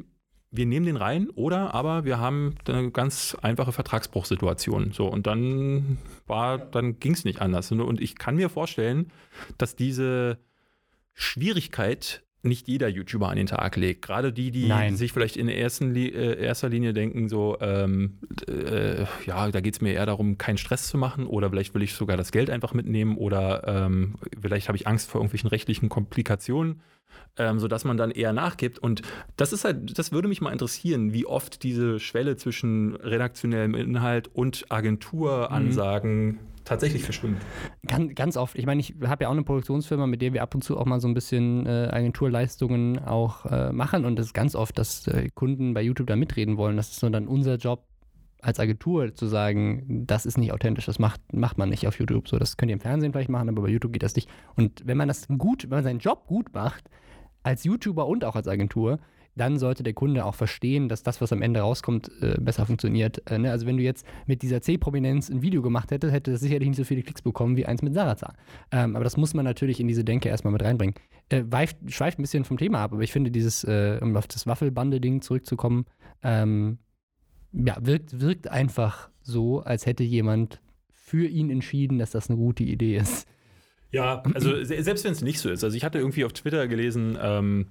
wir nehmen den rein oder aber wir haben eine ganz einfache Vertragsbruchsituation. So, und dann war, dann ging es nicht anders. Und ich kann mir vorstellen, dass diese Schwierigkeit nicht jeder YouTuber an den Tag legt. Gerade die, die
Nein.
sich vielleicht in ersten äh, erster Linie denken, so, ähm, äh, ja, da geht es mir eher darum, keinen Stress zu machen oder vielleicht will ich sogar das Geld einfach mitnehmen oder ähm, vielleicht habe ich Angst vor irgendwelchen rechtlichen Komplikationen, ähm, sodass man dann eher nachgibt. Und das ist halt, das würde mich mal interessieren, wie oft diese Schwelle zwischen redaktionellem Inhalt und Agenturansagen tatsächlich verschwimmt.
Ganz, ganz oft. Ich meine, ich habe ja auch eine Produktionsfirma, mit der wir ab und zu auch mal so ein bisschen äh, Agenturleistungen auch äh, machen. Und das ist ganz oft, dass äh, Kunden bei YouTube da mitreden wollen. Das ist nur dann unser Job als Agentur zu sagen, das ist nicht authentisch, das macht, macht man nicht auf YouTube. So, das könnt ihr im Fernsehen vielleicht machen, aber bei YouTube geht das nicht. Und wenn man das gut, wenn man seinen Job gut macht, als YouTuber und auch als Agentur, dann sollte der Kunde auch verstehen, dass das, was am Ende rauskommt, äh, besser funktioniert. Äh, ne? Also wenn du jetzt mit dieser C-Prominenz ein Video gemacht hättest, hätte das sicherlich nicht so viele Klicks bekommen wie eins mit Sarazar. Ähm, aber das muss man natürlich in diese Denke erstmal mit reinbringen. Äh, weift, schweift ein bisschen vom Thema ab, aber ich finde dieses, äh, um auf das Waffelbande-Ding zurückzukommen, ähm, ja, wirkt, wirkt einfach so, als hätte jemand für ihn entschieden, dass das eine gute Idee ist.
Ja, also se- selbst wenn es nicht so ist. Also ich hatte irgendwie auf Twitter gelesen, ähm,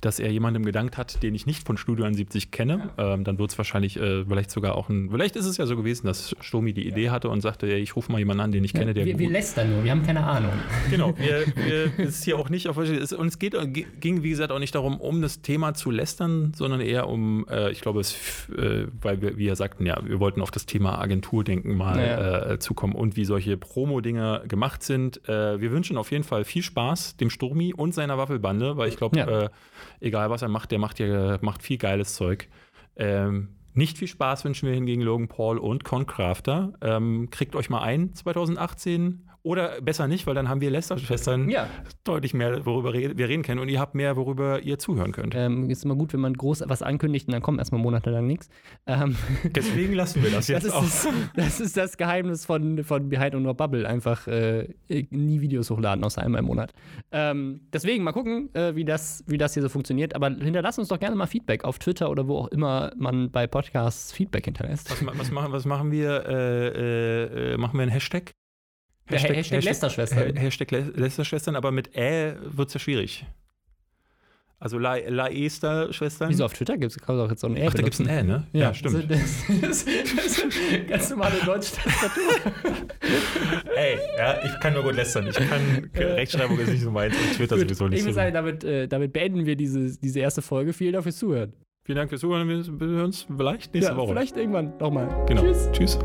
dass er jemandem gedankt hat, den ich nicht von Studio 71 kenne. Ähm, dann wird es wahrscheinlich äh, vielleicht sogar auch ein. Vielleicht ist es ja so gewesen, dass Stomi die Idee hatte und sagte, ja, ich rufe mal jemanden an, den ich kenne, der
wir, wir lästern nur, wir haben keine Ahnung.
Genau, wir, wir, es ist hier auch nicht auf es, und es geht, ging, wie gesagt, auch nicht darum, um das Thema zu lästern, sondern eher um, äh, ich glaube, es, äh, weil wir, wie er sagten, ja, wir wollten auf das Thema Agenturdenken mal
Ja.
äh, zukommen und wie solche Promo-Dinger gemacht sind. Äh, wir wünschen auf jeden Fall viel Spaß dem Sturmi und seiner Waffelbande, weil ich glaube,
Ja.
äh, egal was er macht, der macht ja macht viel geiles Zeug. Ähm, nicht viel Spaß wünschen wir hingegen Logan Paul und Con Crafter. Ähm, kriegt euch mal ein 2018 oder besser nicht, weil dann haben wir Lester-Schwestern
Ja.
deutlich mehr, worüber wir reden können und ihr habt mehr, worüber ihr zuhören könnt.
Ähm, ist immer gut, wenn man groß was ankündigt und dann kommt erstmal monatelang nichts. Ähm,
Deswegen lassen wir das
das,
jetzt
ist
auch.
das, das ist das Geheimnis von, von Behind on Your Bubble. Einfach äh, nie Videos hochladen, außer einmal im Monat. Ähm, deswegen mal gucken, äh, wie, das, wie das hier so funktioniert. Aber hinterlasst uns doch gerne mal Feedback auf Twitter oder wo auch immer man bei Podcasts Feedback hinterlässt.
Was, was, machen, was machen wir? Äh, äh, äh, machen wir einen Hashtag?
Der Hashtag Lästerschwestern.
Ha- Hashtag Lä- Lästerschwestern, aber mit Ä wird es ja schwierig. Also La, La Ester-Schwestern.
Wieso auf Twitter gibt es auch jetzt so ein R
Ach, da gibt es ein Ä, ne?
Ja,
stimmt.
Das, das, das, das ganz normale deutsche Tastatur.
Ey, ja, ich kann nur gut lästern. Ich kann, Rechtschreibung ist nicht so meins und Twitter
Gut,
sowieso nicht
ich
so.
würde sagen, damit, äh, damit beenden wir diese, diese erste Folge. Vielen Dank fürs Zuhören.
Vielen Dank fürs Zuhören. Wir wir hören uns vielleicht nächste
ja,
Woche.
vielleicht irgendwann nochmal.
Genau.
Tschüss.
Tschüss.